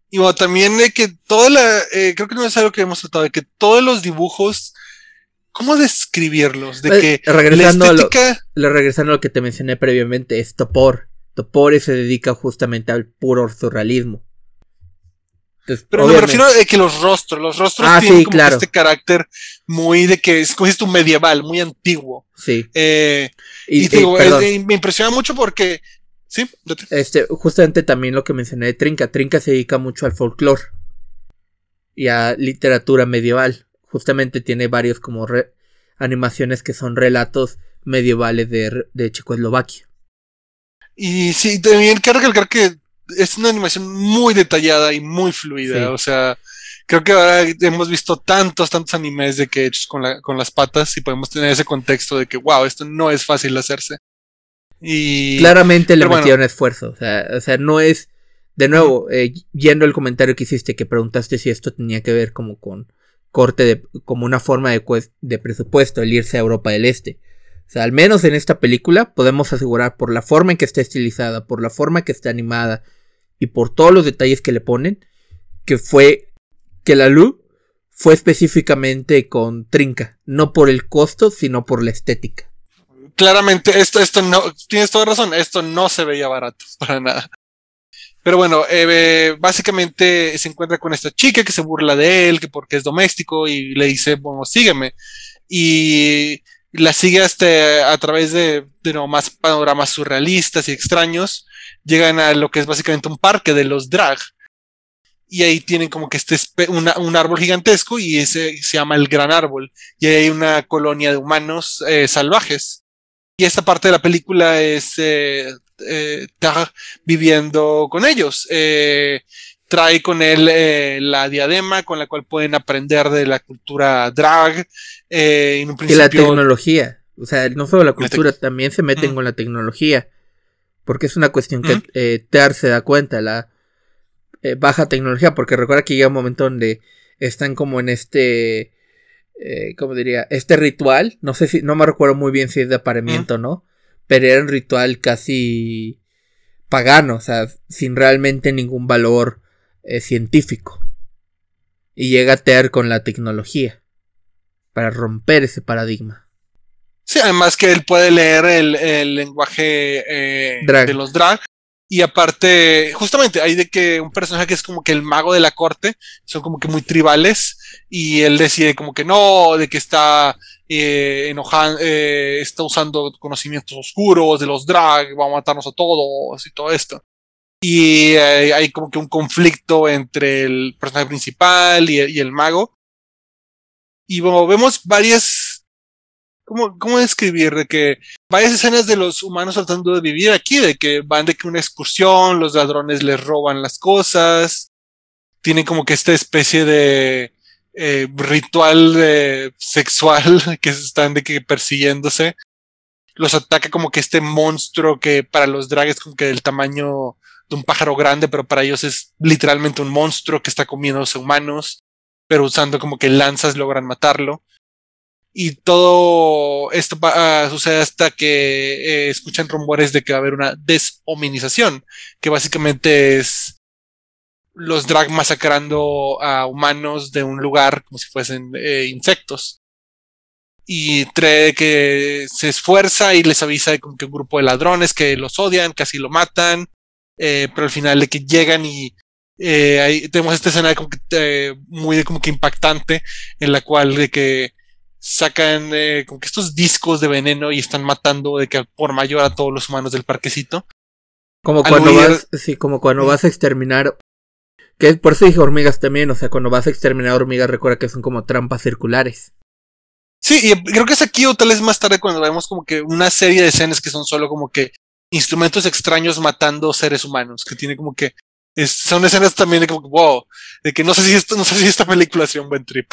Y bueno, también de que toda la, eh, creo que no es algo que hemos tratado, de que todos los dibujos, ¿cómo describirlos? De eh, que regresando, a lo, regresando a lo que te mencioné previamente, es Topor. Topor se dedica justamente al puro surrealismo. Pero me refiero a que los rostros, los rostros ah, tienen como este carácter muy de que escogiste un medieval, muy antiguo. Sí. Eh, y, digo, me impresiona mucho porque Sí, este, justamente también lo que mencioné de Trinca. Trinca se dedica mucho al folclore y a literatura medieval. Justamente tiene varios como animaciones que son relatos medievales de, de Checoslovaquia. Y sí, también quiero recalcar que es una animación muy detallada y muy fluida. O sea, creo que ahora hemos visto tantos, tantos animes de que hechos con, la, con las patas y podemos tener ese contexto de que, wow, esto no es fácil hacerse. Y, Claramente le metieron esfuerzo. O sea, o sea, no es. De nuevo, eh, yendo el comentario que hiciste, que preguntaste si esto tenía que ver como con corte de. como una forma de, de presupuesto, el irse a Europa del Este. O sea, al menos en esta película podemos asegurar por la forma en que está estilizada, por la forma que está animada y por todos los detalles que le ponen, que fue que la luz fue específicamente con Trinca, no por el costo, sino por la estética claramente esto, esto no, tienes toda razón, esto no se veía barato para nada. Pero bueno, eh, básicamente se encuentra con esta chica que se burla de él, que porque es doméstico y le dice, bueno, sígueme. Y la sigue hasta a través de, de no, más panoramas surrealistas y extraños. Llegan a lo que es básicamente un parque de los drag. Y ahí tienen como que este un árbol gigantesco y ese se llama el gran árbol. Y ahí hay una colonia de humanos eh, salvajes y esta parte de la película es eh, eh viviendo con ellos. Eh, trae con él eh, la diadema con la cual pueden aprender de la cultura drag. En un principio, y la tecnología. O sea, no solo la cultura, también se meten con la tecnología. Porque es una cuestión que Ter se da cuenta, la baja tecnología. Porque recuerda que llega un momento donde están como en este eh, ¿cómo diría? Este ritual, no sé si, no me recuerdo muy bien si es de aparemiento o no, pero era un ritual casi pagano, o sea, sin realmente ningún valor eh, científico. Y llega a tener con la tecnología para romper ese paradigma. Sí, además que él puede leer el, lenguaje eh, de los drag y aparte, justamente hay de que un personaje que es como que el mago de la corte, son como que muy tribales, y él decide como que no, de que está eh, eh, está usando conocimientos oscuros de los drag, va a matarnos a todos y todo esto. Y eh, hay como que un conflicto entre el personaje principal y, el mago. Y bueno, vemos varias. ¿Cómo, ¿Cómo describir? De que varias escenas de los humanos tratando de vivir aquí, de que van de que una excursión, los ladrones les roban las cosas, tienen como que esta especie de eh, ritual sexual que están de que persiguiéndose. Los ataca como que este monstruo que para los drag es como que del tamaño de un pájaro grande, pero para ellos es literalmente un monstruo que está comiéndose humanos, pero usando como que lanzas logran matarlo. Y todo esto sucede hasta que eh, escuchan rumores de que va a haber una deshominización, que básicamente es los drag masacrando a humanos de un lugar como si fuesen eh, insectos. Y trae que se esfuerza y les avisa de que un grupo de ladrones que los odian, casi lo matan, eh, pero al final de que llegan y ahí tenemos esta escena muy como que impactante en la cual de que sacan como que estos discos de veneno y están matando de que por mayor a todos los humanos del parquecito. Como cuando vas, sí, como cuando vas a exterminar que por eso dije hormigas también, o sea, cuando vas a exterminar hormigas recuerda que son como trampas circulares. Sí, y creo que es aquí o tal vez más tarde cuando vemos como que una serie de escenas que son solo como que instrumentos extraños matando seres humanos, que tiene como que son escenas también de como wow, de que no sé si esto, no sé si esta película sea un buen trip.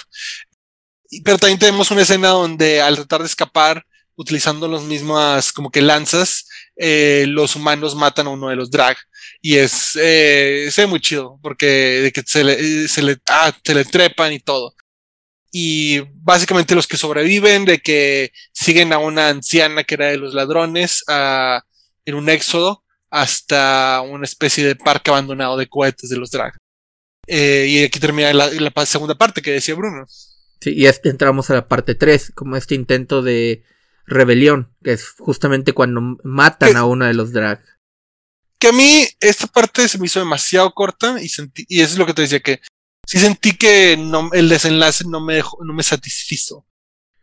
Pero también tenemos una escena donde al tratar de escapar, utilizando las mismas como que lanzas, eh, los humanos matan a uno de los drag. Y es, eh, ve muy chido, porque de que se le, se le, ah, se le trepan y todo. Y básicamente los que sobreviven, de que siguen a una anciana que era de los ladrones, a, en un éxodo, hasta una especie de parque abandonado de cohetes de los drag. Eh, y aquí termina la, la, segunda parte que decía Bruno. Sí, y este entramos a la parte 3, como este intento de rebelión, que es justamente cuando matan a uno de los drag. Que a mí esta parte se me hizo demasiado corta y sentí, y eso es lo que te decía, que sí sentí que no, el desenlace no me dejó, no me satisfizo.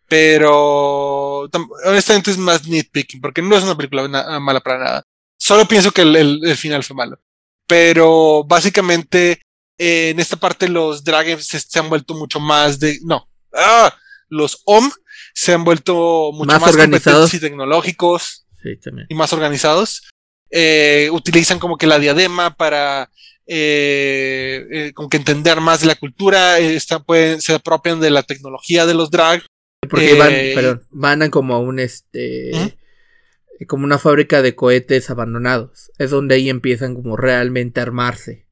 Pero honestamente es más nitpicking, porque no es una película mala para nada. Solo pienso que el, final fue malo. Pero básicamente en esta parte los dragons se, han vuelto mucho más de. No. Ah, los OM se han vuelto mucho más, organizados y tecnológicos y más organizados. Eh, utilizan como que la diadema para eh, eh, como que entender más de la cultura, pueden, se apropian de la tecnología de los drag. Porque van, perdón, van a como a un este como una fábrica de cohetes abandonados. Es donde ahí empiezan como realmente a armarse.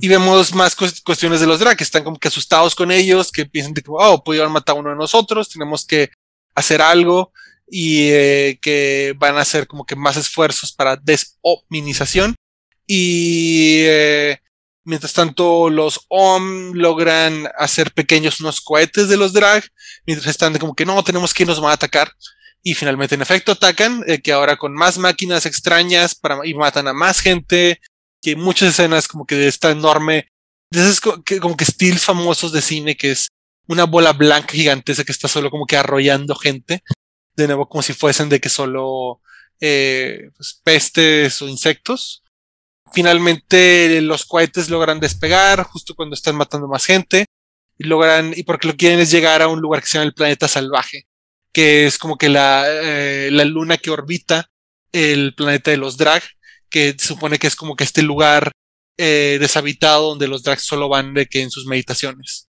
Y vemos más cuestiones de los drag que están como que asustados con ellos, que piensan que, oh, pudieron matar a uno de nosotros, tenemos que hacer algo y eh, que van a hacer como que más esfuerzos para deshominización. Y eh, mientras tanto, los OM logran hacer pequeños unos cohetes de los drag, mientras están de como que no, tenemos que nos van a atacar. Y finalmente, en efecto, atacan, eh, que ahora con más máquinas extrañas para, y matan a más gente que muchas escenas como que de esta enorme, de esos como que estilos famosos de cine que es una bola blanca gigantesca que está solo como que arrollando gente, de nuevo como si fuesen de que solo eh, pues, pestes o insectos. Finalmente los cohetes logran despegar justo cuando están matando más gente y logran, y porque lo quieren es llegar a un lugar que se llama el planeta salvaje, que es como que la, eh, la luna que orbita el planeta de los drag que supone que es como que este lugar eh, deshabitado donde los drags solo van de que en sus meditaciones.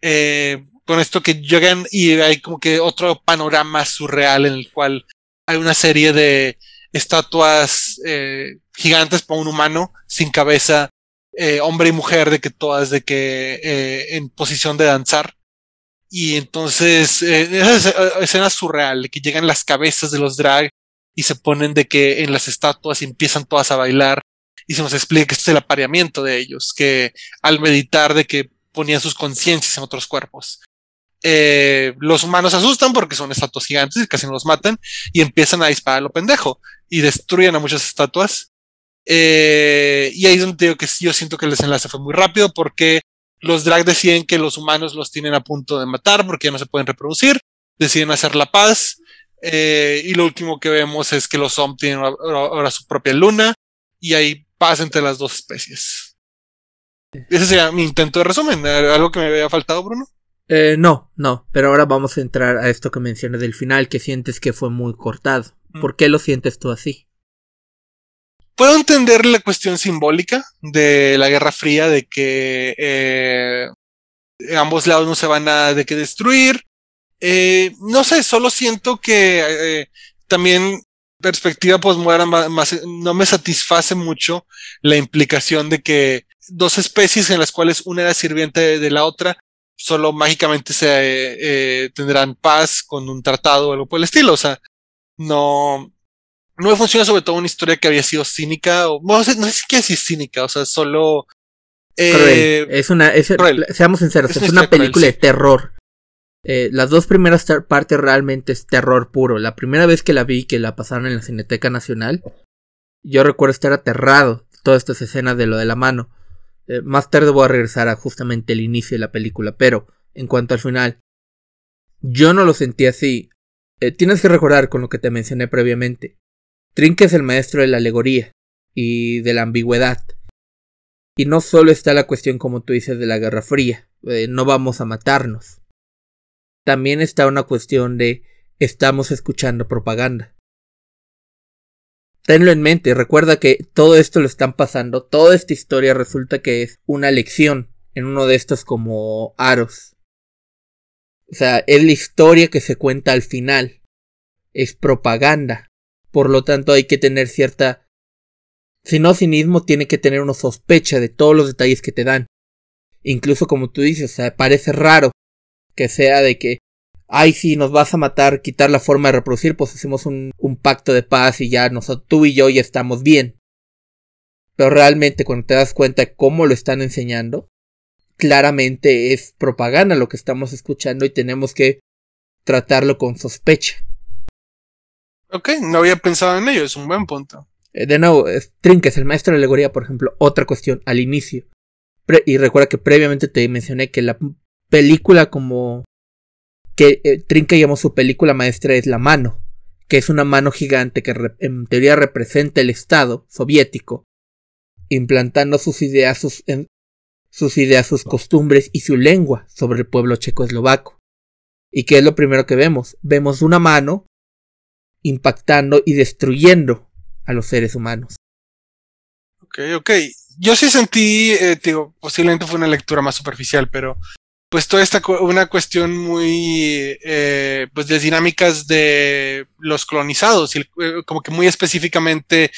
Eh, con esto que llegan y hay como que otro panorama surreal en el cual hay una serie de estatuas eh, gigantes para un humano sin cabeza, eh, hombre y mujer, de que todas de que eh, en posición de danzar. Y entonces, esa escena surreal, que llegan las cabezas de los drag y se ponen de que en las estatuas empiezan todas a bailar y se nos explica que este es el apareamiento de ellos, que al meditar de que ponían sus conciencias en otros cuerpos. Eh, los humanos asustan porque son estatuas gigantes y casi no los matan y empiezan a disparar a lo pendejo y destruyen a muchas estatuas. Eh, y ahí es donde digo que yo siento que el desenlace fue muy rápido porque los drag deciden que los humanos los tienen a punto de matar porque ya no se pueden reproducir, deciden hacer la paz. Eh, y lo último que vemos es que los Zom tienen ahora, su propia luna y hay paz entre las dos especies. Ese sería mi intento de resumen. ¿Algo que me había faltado, Bruno? Eh, no, no, pero ahora vamos a entrar a esto que mencioné del final, que sientes que fue muy cortado. Mm. ¿Por qué lo sientes tú así? Puedo entender la cuestión simbólica de la Guerra Fría, de que eh, ambos lados no se van a de que destruir. Eh, no sé, solo siento que eh, también perspectiva postmoderna más, no me satisface mucho la implicación de que dos especies en las cuales una era sirviente de la otra solo mágicamente se eh, tendrán paz con un tratado o algo por el estilo. O sea, no, no me funciona sobre todo una historia que había sido cínica, o no sé, no sé si es cínica, o sea, solo... Eh, es una, seamos sinceros, es, una película de terror. Eh, las dos primeras partes realmente es terror puro. La primera vez que la vi, que la pasaron en la Cineteca Nacional, yo recuerdo estar aterrado todas estas escenas de lo de la mano. Eh, más tarde voy a regresar a justamente el inicio de la película, pero en cuanto al final, yo no lo sentí así. Eh, tienes que recordar con lo que te mencioné previamente. Trink es el maestro de la alegoría y de la ambigüedad. Y no solo está la cuestión, como tú dices, de la Guerra Fría, no vamos a matarnos. También está una cuestión de estamos escuchando propaganda. Tenlo en mente, recuerda que todo esto lo están pasando, toda esta historia resulta que es una lección en uno de estos como aros. O sea, es la historia que se cuenta al final. Es propaganda. Por lo tanto, hay que tener cierta... Si no cinismo, tiene que tener una sospecha de todos los detalles que te dan. Incluso como tú dices, o sea, parece raro que sea de que ay, si nos vas a matar, quitar la forma de reproducir, pues hacemos un, pacto de paz y ya nosotros, tú y yo ya estamos bien. Pero realmente cuando te das cuenta de cómo lo están enseñando, claramente es propaganda lo que estamos escuchando y tenemos que tratarlo con sospecha. Ok, no había pensado en ello, es un buen punto. Eh, de nuevo, Trinques, el maestro de alegoría, por ejemplo, otra cuestión al inicio. y recuerda que previamente te mencioné que la película como que eh, Trinca llamó su película maestra es La Mano, que es una mano gigante que en teoría representa el Estado soviético, implantando sus ideas, sus, sus ideas, sus costumbres y su lengua sobre el pueblo checoslovaco. ¿Y qué es lo primero que vemos? Vemos una mano impactando y destruyendo a los seres humanos. Ok, ok. Yo sí sentí, eh, digo, posiblemente fue una lectura más superficial, pero pues toda esta una cuestión muy eh, pues de dinámicas de los colonizados y eh, como que muy específicamente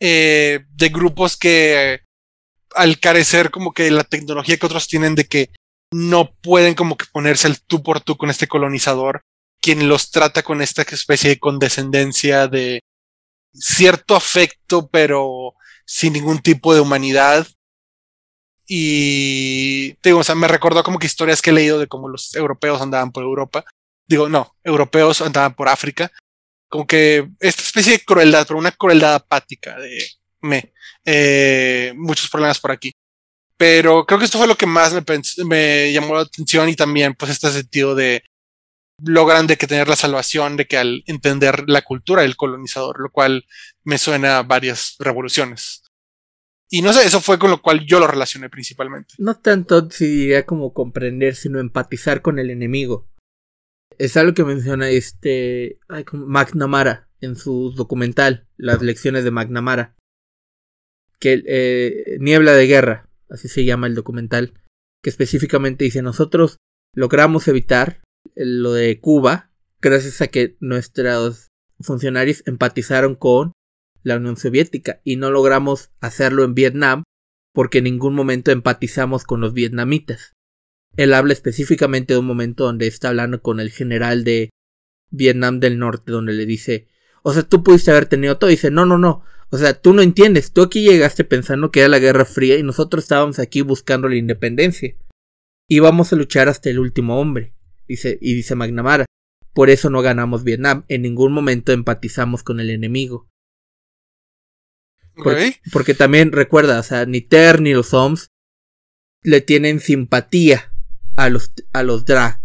eh, de grupos que al carecer como que la tecnología que otros tienen de que no pueden como que ponerse el tú por tú con este colonizador quien los trata con esta especie de condescendencia de cierto afecto pero sin ningún tipo de humanidad y digo, o sea, me recordó como que historias que he leído de cómo los europeos andaban por Europa. Digo, no, europeos andaban por África. Como que esta especie de crueldad, pero una crueldad apática de me. Eh, muchos problemas por aquí. Pero creo que esto fue lo que más me, llamó la atención y también pues este sentido de logran de que tener la salvación de que al entender la cultura del colonizador, lo cual me suena a varias revoluciones. Y no sé, eso fue con lo cual yo lo relacioné principalmente. No tanto si diría como comprender, sino empatizar con el enemigo. Es algo que menciona este McNamara en su documental, Las lecciones de McNamara. Que eh, Niebla de Guerra, así se llama el documental, que específicamente dice nosotros logramos evitar lo de Cuba gracias a que nuestros funcionarios empatizaron con la Unión Soviética y no logramos hacerlo en Vietnam porque en ningún momento empatizamos con los vietnamitas. Él habla específicamente de un momento donde está hablando con el general de Vietnam del Norte, donde le dice, o sea, tú pudiste haber tenido todo. Y dice, no, no, no. O sea, tú no entiendes. Tú aquí llegaste pensando que era la Guerra Fría y nosotros estábamos aquí buscando la independencia. Íbamos a luchar hasta el último hombre. Dice, y dice McNamara. Por eso no ganamos Vietnam. En ningún momento empatizamos con el enemigo. Porque, también recuerda, o sea, ni Ter ni los Homs le tienen simpatía a los, a los drag.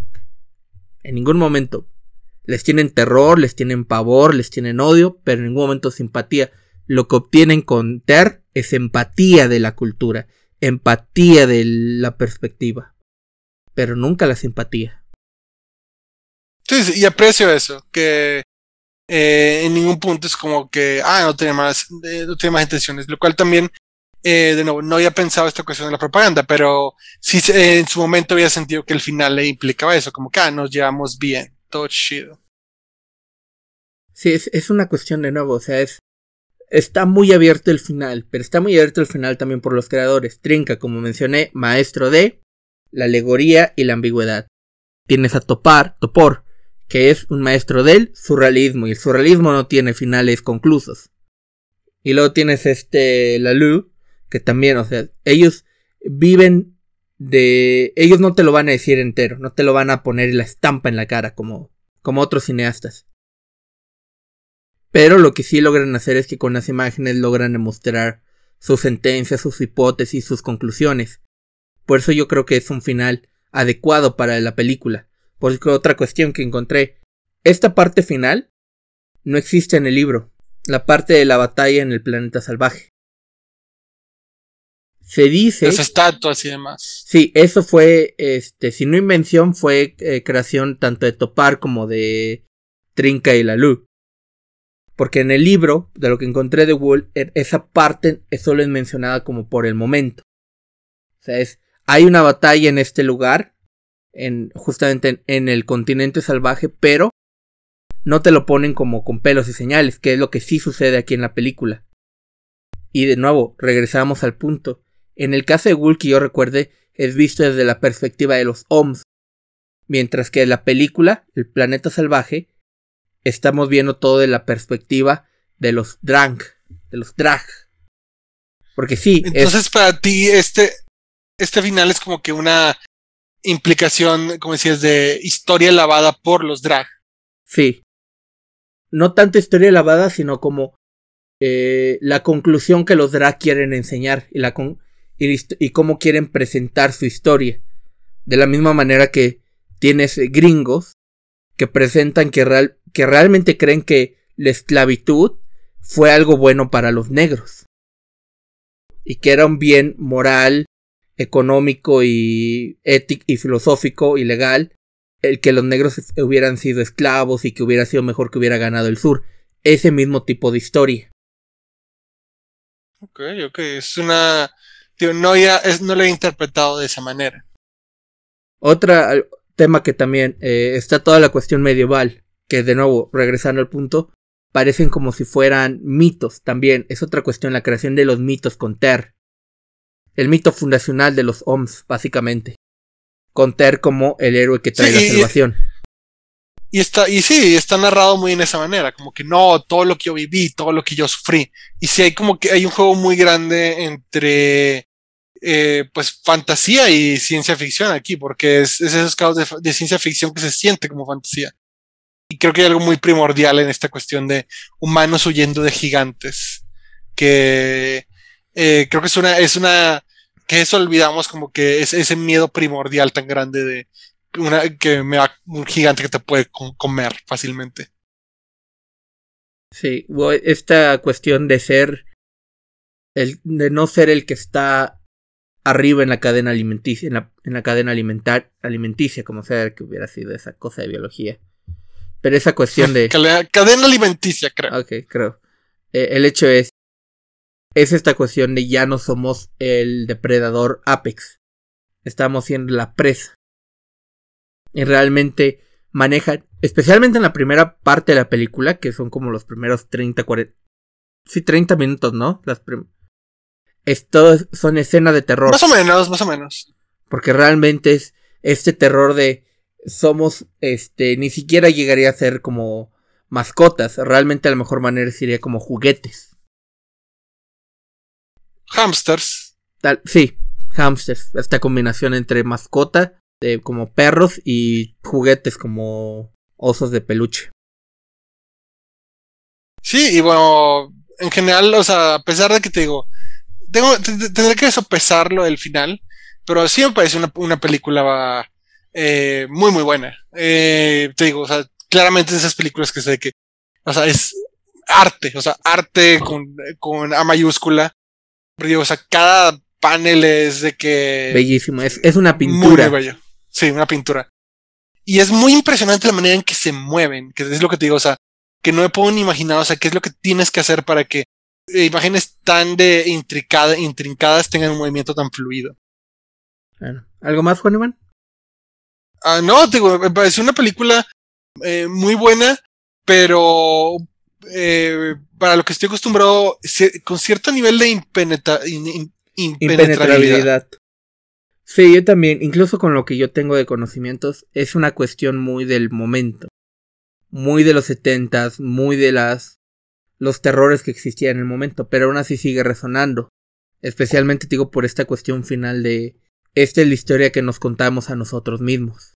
En ningún momento. Les tienen terror, les tienen pavor, les tienen odio, pero en ningún momento simpatía. Lo que obtienen con Ter es empatía de la cultura, empatía de la perspectiva, pero nunca la simpatía. Sí, y aprecio eso, que eh, en ningún punto es como que, ah, no tiene más, eh, no más intenciones, lo cual también, eh, de nuevo, no había pensado esta cuestión de la propaganda, pero sí en su momento había sentido que el final le implicaba eso, como que, ah, nos llevamos bien, todo chido. Sí, es, es una cuestión de nuevo, o sea, es, está muy abierto el final, pero está muy abierto el final también por los creadores. Trinca, como mencioné, maestro de la alegoría y la ambigüedad. Tienes a Topar, Topor, que es un maestro del surrealismo, y el surrealismo no tiene finales conclusos. Y luego tienes este Lalu, que también, o sea, ellos viven de... Ellos no te lo van a decir entero, no te lo van a poner la estampa en la cara como, como otros cineastas. Pero lo que sí logran hacer es que con las imágenes logran demostrar sus sentencias, sus hipótesis, sus conclusiones. Por eso yo creo que es un final adecuado para la película. Porque otra cuestión que encontré, esta parte final no existe en el libro, la parte de la batalla en el planeta salvaje. Se dice... Las estatuas y demás. Sí, eso fue, este, si no invención, fue eh, creación tanto de Topar como de Trinca y Lalu. Porque en el libro, de lo que encontré de Wool, esa parte solo es mencionada como por el momento. O sea, es, hay una batalla en este lugar, en, justamente en, el continente salvaje, pero no te lo ponen como con pelos y señales, que es lo que sí sucede aquí en la película. Y de nuevo, regresamos al punto. En el caso de que yo recuerde, es visto desde la perspectiva de los OMS, mientras que en la película, El planeta salvaje, estamos viendo todo de la perspectiva de los drag, de los drag. Porque sí. Entonces, para ti, este, este final es como que una implicación, como decías, de historia lavada por los drag. Sí. No tanto historia lavada, sino como eh, la conclusión que los drag quieren enseñar y, la y, y cómo quieren presentar su historia. De la misma manera que tienes gringos que presentan que, que realmente creen que la esclavitud fue algo bueno para los negros. Y que era un bien moral económico y ético y filosófico y legal el que los negros hubieran sido esclavos y que hubiera sido mejor que hubiera ganado el sur. Ese mismo tipo de historia. Ok, ok, es una... no, ya, es, no lo he interpretado de esa manera. Otra tema que también eh, está toda la cuestión medieval, que de nuevo, regresando al punto, parecen como si fueran mitos también. Es otra cuestión la creación de los mitos con Ter el mito fundacional de los OMS, básicamente. Con Ter como el héroe que trae la salvación. Y está, y sí, está narrado muy en esa manera, como que no, todo lo que yo viví, todo lo que yo sufrí. Y sí, hay como que hay un juego muy grande entre eh, pues fantasía y ciencia ficción aquí, porque es, esos casos de, ciencia ficción que se siente como fantasía. Y creo que hay algo muy primordial en esta cuestión de humanos huyendo de gigantes, que eh, creo que es una, es una, que eso olvidamos como que es ese miedo primordial tan grande de una, que me va un gigante que te puede comer fácilmente. Sí, esta cuestión de ser, el, de no ser el que está arriba en la cadena alimenticia, en la, en la cadena alimentar, alimenticia, como sea que hubiera sido esa cosa de biología. Pero esa cuestión de... Cadena alimenticia, creo. Ok, creo. Eh, el hecho es, es esta cuestión de ya no somos el depredador apex. Estamos siendo la presa. Y realmente maneja, especialmente en la primera parte de la película, que son como los primeros 30, 40... Sí, 30 minutos, ¿no? Las Esto son escenas de terror. Más o menos, más o menos. Porque realmente es este terror de somos, este, ni siquiera llegaría a ser como mascotas. Realmente a la mejor manera sería como juguetes hamsters. Tal, sí, hamsters. Esta combinación entre mascota, como perros y juguetes como osos de peluche. Sí, y bueno, en general, o sea, a pesar de que te digo, tengo, tendré que sopesarlo el final, Pero sí me parece una, una película eh, muy, muy buena. Eh, te digo, o sea, claramente esas películas que sé que, o sea, es arte, o sea, arte con, con A mayúscula. Pero o sea, cada panel es de que... Bellísimo, es, es una pintura. Muy, bello. Sí, una pintura. Y es muy impresionante la manera en que se mueven, que es lo que te digo, o sea, que no me puedo ni imaginar, o sea, qué es lo que tienes que hacer para que eh, imágenes tan de intricada, intrincadas tengan un movimiento tan fluido. Bueno, ¿algo más, Juan Iván? Ah, no, digo, me pareció una película eh, muy buena, pero eh, para lo que estoy acostumbrado, con cierto nivel de impenetra impenetrabilidad. Sí, yo también, incluso con lo que yo tengo de conocimientos, es una cuestión muy del momento. Muy de los setentas, muy de las los terrores que existían en el momento, pero aún así sigue resonando. Especialmente digo por esta cuestión final de esta es la historia que nos contamos a nosotros mismos.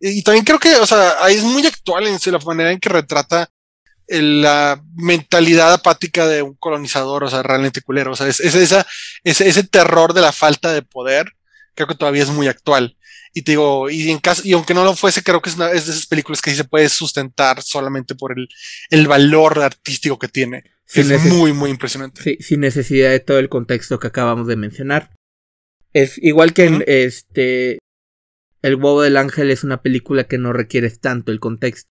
Y también creo que, o sea, es muy actual en la manera en que retrata la mentalidad apática de un colonizador, o sea, realmente culero. O sea, es, esa, ese, ese terror de la falta de poder, creo que todavía es muy actual. Y te digo, y, en caso, y aunque no lo fuese, creo que es, una, es de esas películas que sí se puede sustentar solamente por el, el valor artístico que tiene. es muy, muy impresionante. Sí, sin necesidad de todo el contexto que acabamos de mencionar. Es igual que en este. El huevo del ángel es una película que no requiere tanto el contexto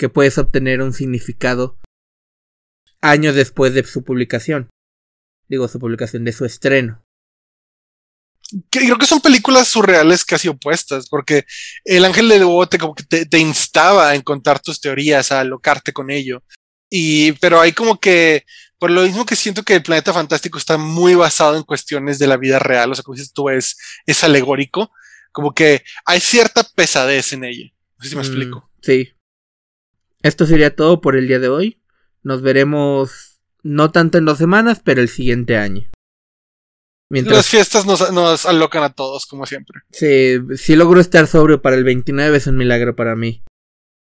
que puedes obtener un significado años después de su publicación. Digo, su publicación, de su estreno. Creo que son películas surreales casi opuestas, porque El Ángel de Bote como que te, instaba a contar tus teorías, a alocarte con ello. Y, pero hay como que, por lo mismo que siento que el planeta fantástico está muy basado en cuestiones de la vida real, o sea, como dices tú, es, es alegórico, como que hay cierta pesadez en ella. No sé si me mm, explico. Sí, esto sería todo por el día de hoy. Nos veremos no tanto en dos semanas, pero el siguiente año. Mientras... Las fiestas nos, nos, alocan a todos, como siempre. Sí, si logro estar sobrio para el 29 es un milagro para mí.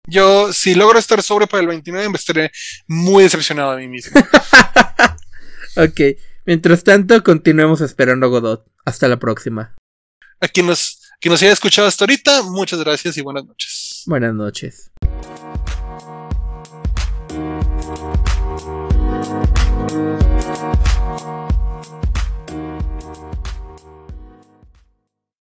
Yo, si logro estar sobrio para el 29, me estaré muy decepcionado de mí mismo. ok, mientras tanto, continuemos esperando a Godot. Hasta la próxima. A quien nos, quien nos haya escuchado hasta ahorita, muchas gracias y buenas noches. Buenas noches.